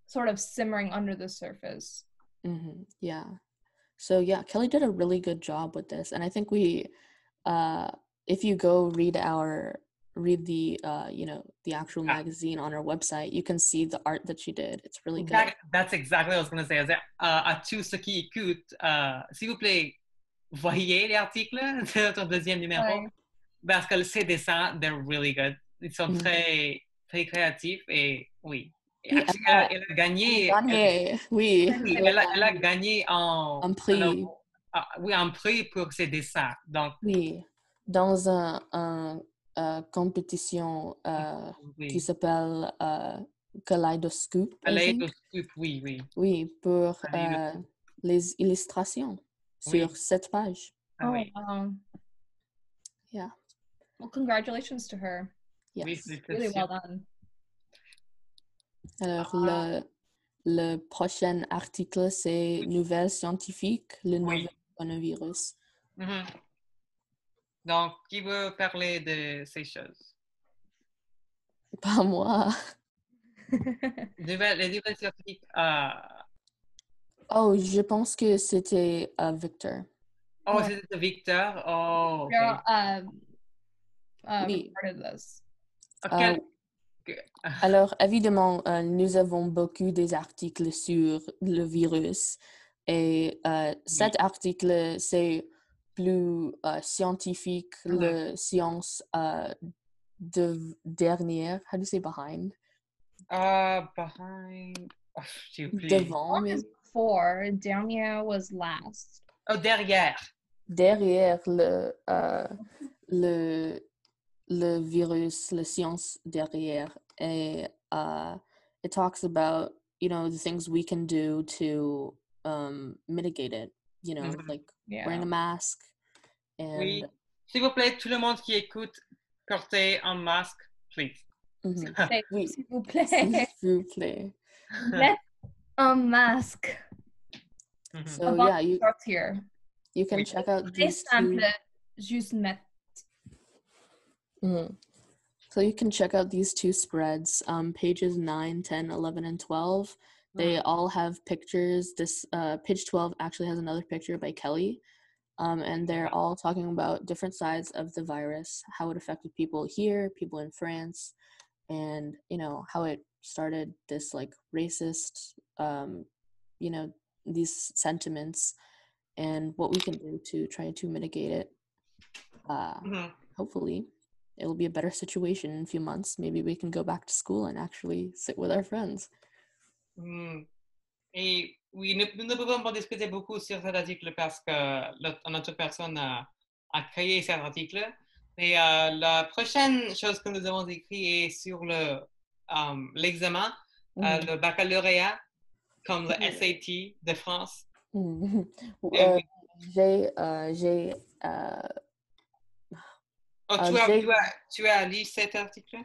sort of simmering under the surface. hmm Yeah. So yeah, Kelly did a really good job with this, and I think we, uh, if you go read our read the uh, you know, the actual Yeah. magazine on our website, you can see the art that she did. It's really good. That, that's exactly what I was going to say. I was like, euh, à tous ceux qui écoutent, euh, s'il vous plaît, voyez les articles de notre deuxième numéro. Ouais. Parce que ces dessins, they're really good. Ils sont Mhm. très, très créatifs et oui. Et Oui, actually, elle a- elle, a- elle a gagné. Gagné, oui. oui, elle, a, elle a gagné en, Un prix. ah, oui, un prix pour ses dessins. Donc, Oui, dans un, un, euh, compétition euh, qui oui. s'appelle euh, Kaleidoscope. Scoop, oui, oui. Oui, pour Kaleidoscope. les illustrations Oui. sur cette page. Ah, oui. Oh, wow. Yeah. Well, congratulations to her. Yes. Oui, Really well done. Alors, Ah. le, le prochain article, c'est Nouvelles scientifiques, le Oui. nouvel coronavirus. Mhm. Donc, qui veut parler de ces choses? Pas moi. Les nouvelles scientifiques. euh, Oh, je pense que c'était euh, Victor. Oh, Ouais. de Victor? Oh, ok. Girl, um, uh, Oui. Alors, évidemment, euh, nous avons beaucoup des articles sur le virus et euh, cet article, c'est plus euh, scientifique, Mhm. le science euh, de dernière, how do you say behind? Ah, behind. Oh. Devant, mais is before, dernier was last. Oh, derrière. derrière le, euh, le, le virus, la science derrière. Et uh, it talks about, you know, the things we can do to um, mitigate it, you know, Mhm. like Yeah. wearing a mask and Oui. S'il vous plaît, tout le monde qui écoute, portez un masque, please. Mhm. Say, Oui. S'il vous plaît. s'il vous plaît. Let a mask. Mhm. So About yeah, you here. you can Oui. check out Très these two. Juste mettre. Mhm. So you can check out these two spreads, um, pages 9, 10, 11, and 12. They all have pictures. This uh, page 12 actually has another picture by Kelly. Um, and they're all talking about different sides of the virus, how it affected people here, people in France, and, you know, how it started this like racist, um, you know, these sentiments and what we can do to try to mitigate it. Uh, Mhm. hopefully it'll be a better situation in a few months. Maybe we can go back to school and actually sit with our friends. Hmm. Et oui, nous, ne pouvons pas discuter beaucoup sur cet article parce que autre personne a, a créé cet article. Mais euh, la prochaine chose que nous avons écrit est sur le, euh, l'examen, euh, Mhm. le baccalauréat, comme le Mhm. SAT de France. Mhm. Euh, oui. j'ai j'ai Oh, tu, as, j'ai- tu, as, tu as lu cet article?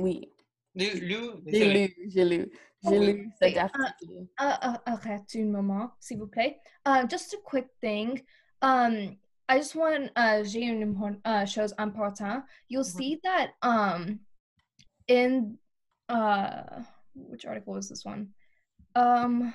oui Lu, lu? j'ai lu j'ai lu Oh, j'ai lu cet euh, article. Uh, uh, arrête un moment, s'il vous plaît. Uh, just a quick thing. Um, I just want uh, j'ai une impor- uh, chose important. You'll Mhm. see that um, in uh, which article was this one? Um,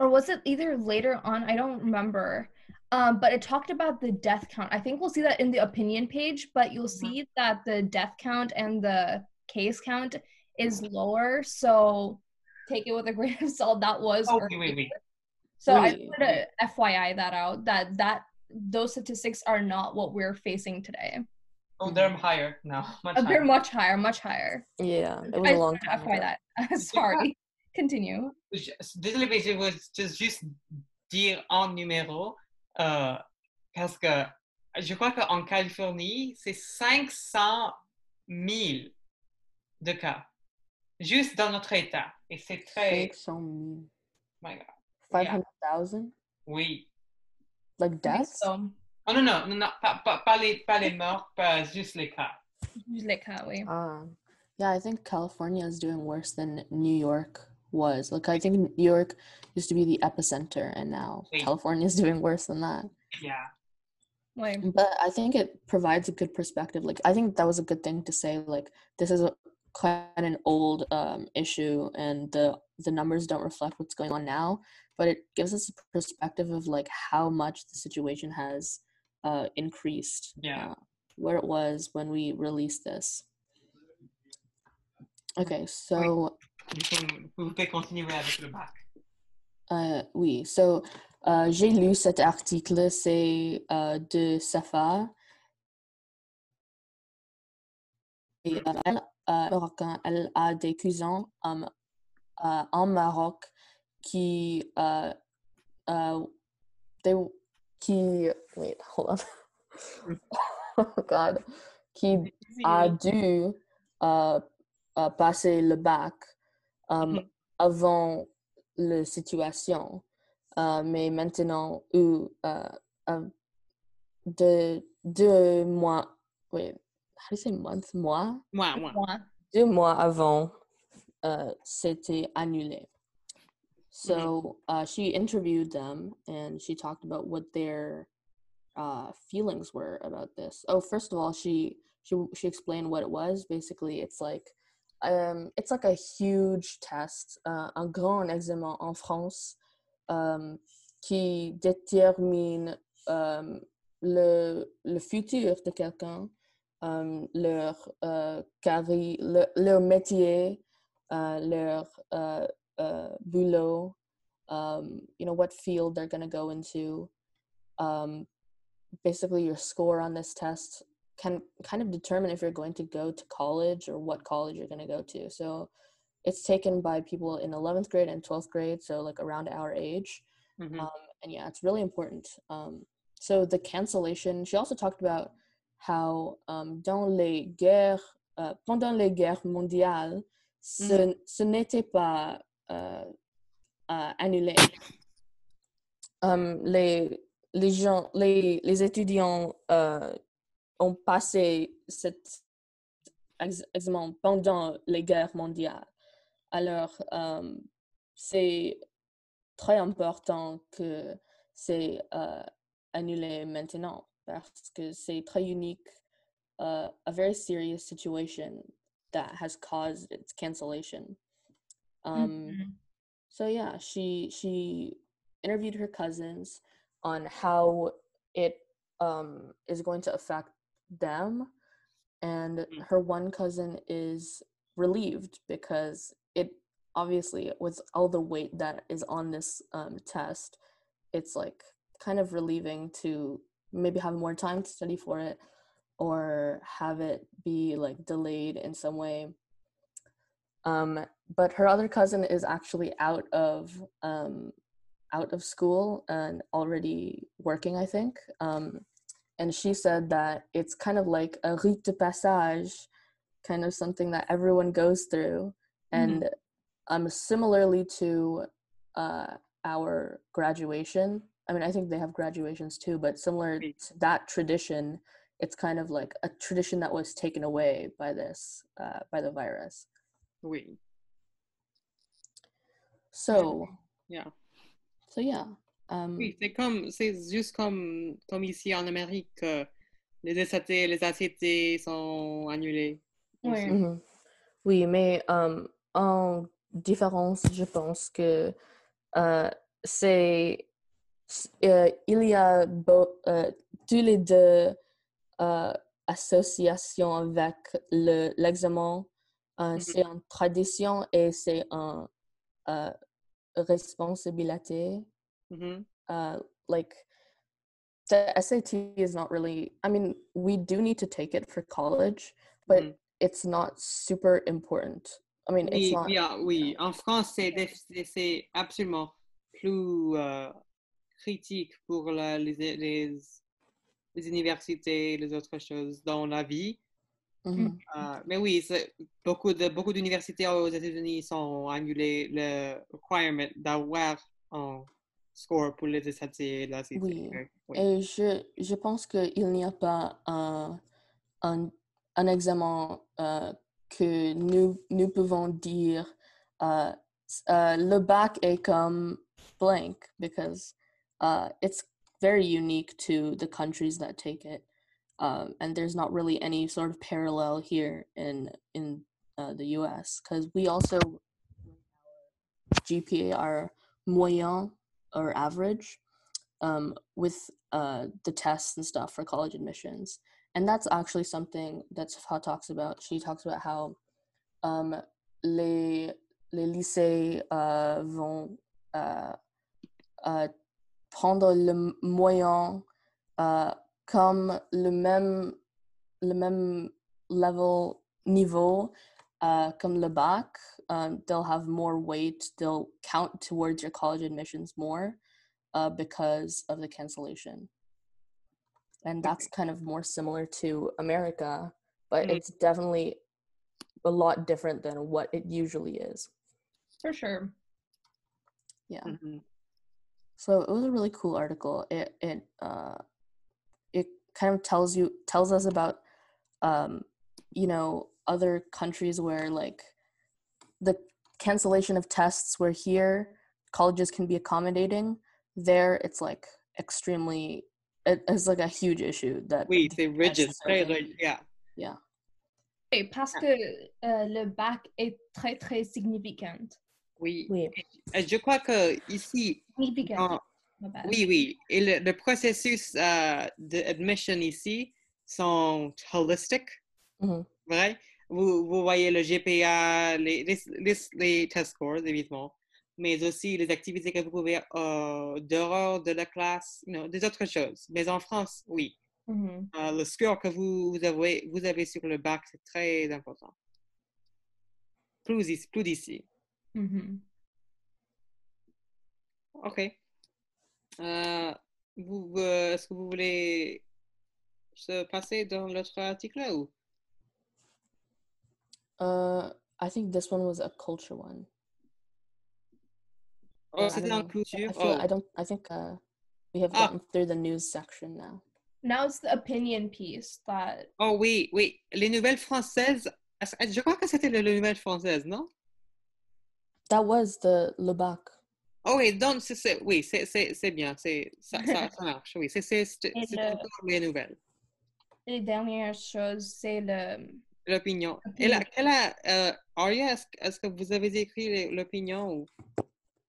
or was it either later on? I don't remember. Um, but it talked about the death count. I think we'll see that in the opinion page, but you'll Mhm. see that the death count and the case count is lower. So take it with a grain of salt. That was Oh, earlier. oui, oui, oui. So I Oui, put a FYI that out that that those statistics are not what we're facing today. Oh, they're higher now. Much Uh, They're higher. much higher, much higher. Yeah, it was I a long just wanted to time FYI ago. that. Sorry. Continue. Je- Désolé, mais je veux juste- juste dire en numéro, euh, parce que je crois qu'en Californie, c'est 500 000 de cas, juste dans notre État. Et c'est très... 500 000. my God. 500,000? Oui. Like I deaths? So, Oh non, non, non, non pas, pas, pas les, pas les morts, pas juste les cas. like that way. Ah. yeah, I think California is doing worse than New York was. Like, I think New York used to be the epicenter, and now Wait. California is doing worse than that. Yeah. Like, But I think it provides a good perspective. Like, I think that was a good thing to say. Like, this is a quite an old um, issue, and the the numbers don't reflect what's going on now. But it gives us a perspective of like how much the situation has uh, increased. Yeah. uh, where it was when we released this. Okay, so vous pouvez continuer avec le bac. Euh, oui, so, euh, j'ai lu cet article, c'est euh, de Safa. Et, euh, marocain, elle a des cousins um, euh, en Maroc qui, euh, euh, they, qui, wait, hold on. oh God, qui a dû euh, euh, passer le bac um, Mhm. avant la situation. Euh, mais maintenant, ou, euh, euh, de deux mois, how do you say month, mois? Moi, moi. moi. Deux mois avant, uh, c'était annulé. So uh, she interviewed them and she talked about what their uh, feelings were about this. Oh, first of all, she she she explained what it was. Basically, it's like um, it's like a huge test, uh, un grand examen en France, um, qui détermine um, le le futur de quelqu'un, um, leur uh, carri- le- leur métier, uh, leur uh, uh, boulot, um, you know, what field they're going to go into. Um, basically, your score on this test can kind of determine if you're going to go to college or what college you're going to go to. So it's taken by people in 11th grade and 12th grade, so like around our age. Mhm. Um, and yeah, it's really important. Um, so the cancellation, she also talked about how um, dans les guerres, uh, pendant les guerres mondiales, ce, ce n'était pas euh, euh, annulé. Um, les, les, gens, les, les étudiants euh, ont passé cet ex- examen pendant les guerres mondiales. Alors, euh, c'est très important que c'est euh, annulé maintenant parce que c'est très unique, uh, a very serious situation that has caused its cancellation. Um, Mhm. so yeah, she she interviewed her cousins on how it um, is going to affect them, and Mm. her one cousin is relieved because it obviously with all the weight that is on this um, test, it's like kind of relieving to maybe have more time to study for it or have it be like delayed in some way. Um, but her other cousin is actually out of um, out of school and already working, I think. Um, and she said that it's kind of like a rite de passage, kind of something that everyone goes through, and um, similarly to uh, our graduation. I mean, I think they have graduations too, but similar to that tradition, it's kind of like a tradition that was taken away by this, uh, by the virus. Oui. So, Yeah. so yeah. Um, Oui, c'est comme, c'est juste comme, comme ici en Amérique, que les SAT, les ACT sont annulés. Oui. Mhm. Oui, mais euh, en différence, je pense que euh, c'est s- euh, il y a euh, tous les deux euh, associations avec le l'examen. Euh, Mhm. C'est une tradition et c'est une responsabilité. Mhm. uh, like the SAT is not really. I mean, we do need to take it for college, but Mhm. it's not super important. I mean, it's Oui, not. oui, ah, oui. En France, c'est absolument plus critique pour la- les, les, les universités, les autres choses dans la vie. Mhm. Euh, mais oui, beaucoup de beaucoup d'universités aux États-Unis sont annulées le requirement d'avoir un score pour les SAT et la CT. Oui. Oui. Et je, je pense qu'il n'y a pas un, un, un examen euh, que nous, nous pouvons dire euh, le bac est comme blank because uh, it's very unique to the countries that take it. Um, and there's not really any sort of parallel here in in uh, the U.S. because we also GPA are moyen or average um, with uh, the tests and stuff for college admissions. And that's actually something that Safa talks about. She talks about how um, les, les lycées uh, vont uh, uh, prendre le moyen uh, comme le même, le même level niveau uh, comme le bac. Um, they'll have more weight. They'll count towards your college admissions more uh, because of the cancellation. And that's kind of more similar to America, but Mhm. it's definitely a lot different than what it usually is. For sure. Yeah. Mhm. So it was a really cool article. It it uh it kind of tells you tells us about um you know other countries where like the cancellation of tests where here colleges can be accommodating there it's like extremely it, it's like a huge issue that Oui, c'est tests rigid, are très being- rigid. Yeah. Et parce que euh, le bac est très, très significant. Oui. oui Et Je crois que ici. Oui, oui. Et le, le processus euh, d'admission ici sont holistic, Mhm. vrai? Vous, vous voyez le GPA, les, les, les, les test scores, évidemment, mais aussi les activités que vous pouvez euh, dehors de la classe, you know, des autres choses. Mais en France, oui. Mhm. Euh, le score que vous, vous, avez, vous avez sur le bac, c'est très important. Plus ici. Plus d'ici. Mhm. OK. Euh, vous, euh, Est-ce que vous voulez se passer dans l'autre article ou? uh i think this one was a culture one Oh, I c'était don't en know. culture? i feel Oh. i don't i think uh we have Ah. gotten through the news section now Now it's the opinion piece that oh oui, oui. Les nouvelles françaises. Je crois que c'était les nouvelles françaises, non? That was the le bac Oh oui, donc c'est- c'est oui, c'est- c'est c'est bien. c'est- Ça, ça, ça marche, oui. C'est c'est- c'est- Et c'est le- encore les nouvelles. les dernières choses, c'est le. L'opinion. Et là, Opinion. quelle a, euh, Aria, est-ce que- est-ce que vous avez écrit les- l'opinion ou...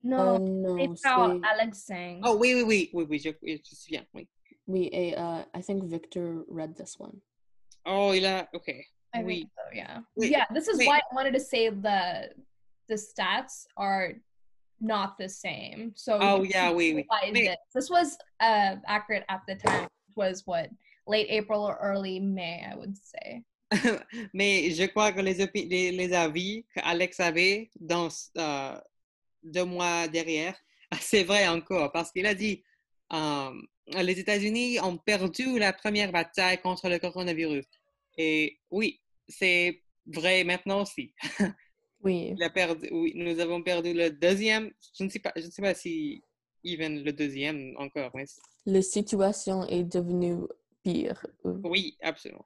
Non, Uh, no, c'est par c'est- Alex Sang. Oh oui, oui, oui, oui, oui, je, je me souviens, oui. we a uh, I think Victor read this one. Oh, il a, ok. I oui. think so, yeah. Wait, yeah, this is wait. why I wanted to say the the stats are not the same. So Oh, yeah, oui. realize Mais- that This was uh, accurate at the time. It was what late April or early May, I would say. Mais je crois que les, les, les avis qu'Alex avait dans euh, deux mois derrière, c'est vrai encore, parce qu'il a dit euh, les États-Unis ont perdu la première bataille contre le coronavirus. Et oui, c'est vrai maintenant aussi. Oui, Il a perdu, oui, nous avons perdu le deuxième. Je ne sais pas, je ne sais pas si even le deuxième encore, mais la situation est devenue pire. Oui, absolument.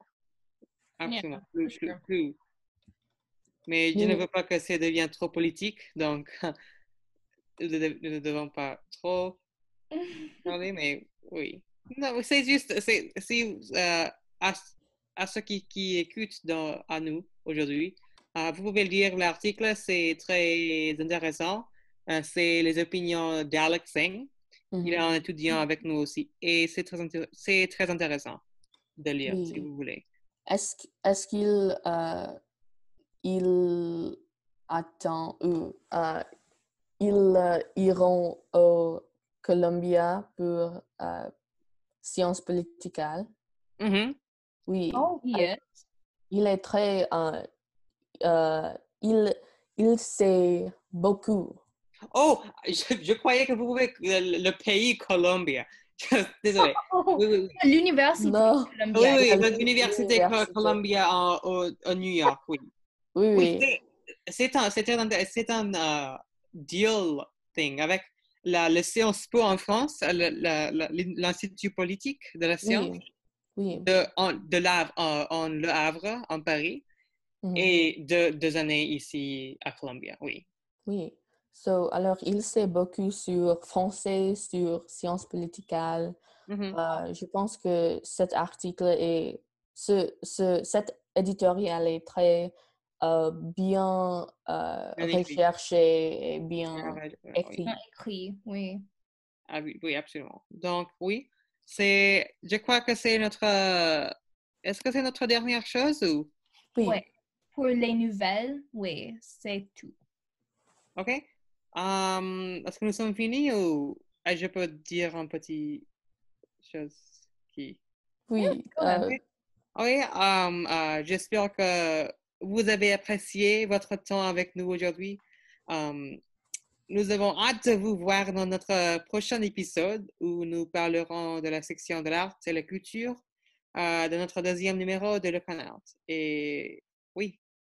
Absolument. for plus, plus, sure. plus. Mais je ne veux pas que ça devienne trop politique, donc nous ne devons pas trop parler, mais oui. Non, c'est juste, c'est, si, euh, à, à ceux qui, qui écoutent dans, à nous aujourd'hui, euh, vous pouvez lire l'article, c'est très intéressant. Euh, c'est les opinions d'Alex Singh. mhm. Il est un étudiant avec nous aussi. Et c'est très, intér- c'est très intéressant de lire, si vous voulez. Est-ce est-ce qu'il euh, il attend ou euh, ils euh, iront au Colombia pour euh, sciences politiques? Mhm. Oui, Oh, yes. il est très... euh, il, il sait beaucoup. Oh, je, je croyais que vous pouvez le, le pays Colombia. Désolé. Oh, Oui, oui, oui. L'université Columbia. Oui, l'université. Columbia en- au, au New York, oui. Oui, c'est- un, c'est un, c'est un euh, deal thing avec la, le Sciences Po en France, l'Institut politique de la science oui, oui. de, en, de l'Havre, en, en Le Havre, en Paris, mhm, et deux, deux années ici à Columbia, oui. Oui. So, alors, il sait beaucoup sur français, sur sciences politiques. Mhm. Euh, je pense que cet article est, ce, ce, cet éditorial est très euh, bien euh, recherché et bien écrit. oui. écrit, oui. Ah oui, oui, absolument. Donc, oui, c'est, je crois que c'est notre, est-ce que c'est notre dernière chose ou, Oui. Ouais. Pour les nouvelles, oui, c'est tout. OK? Um, est-ce que nous sommes finis ou je peux dire un petit chose qui... Oui. quand même. euh, Oui, um, euh, j'espère que vous avez apprécié votre temps avec nous aujourd'hui. Um, nous avons hâte de vous voir dans notre prochain épisode où nous parlerons de la section de l'art et la culture euh, de notre deuxième numéro de Le Canard. Et oui,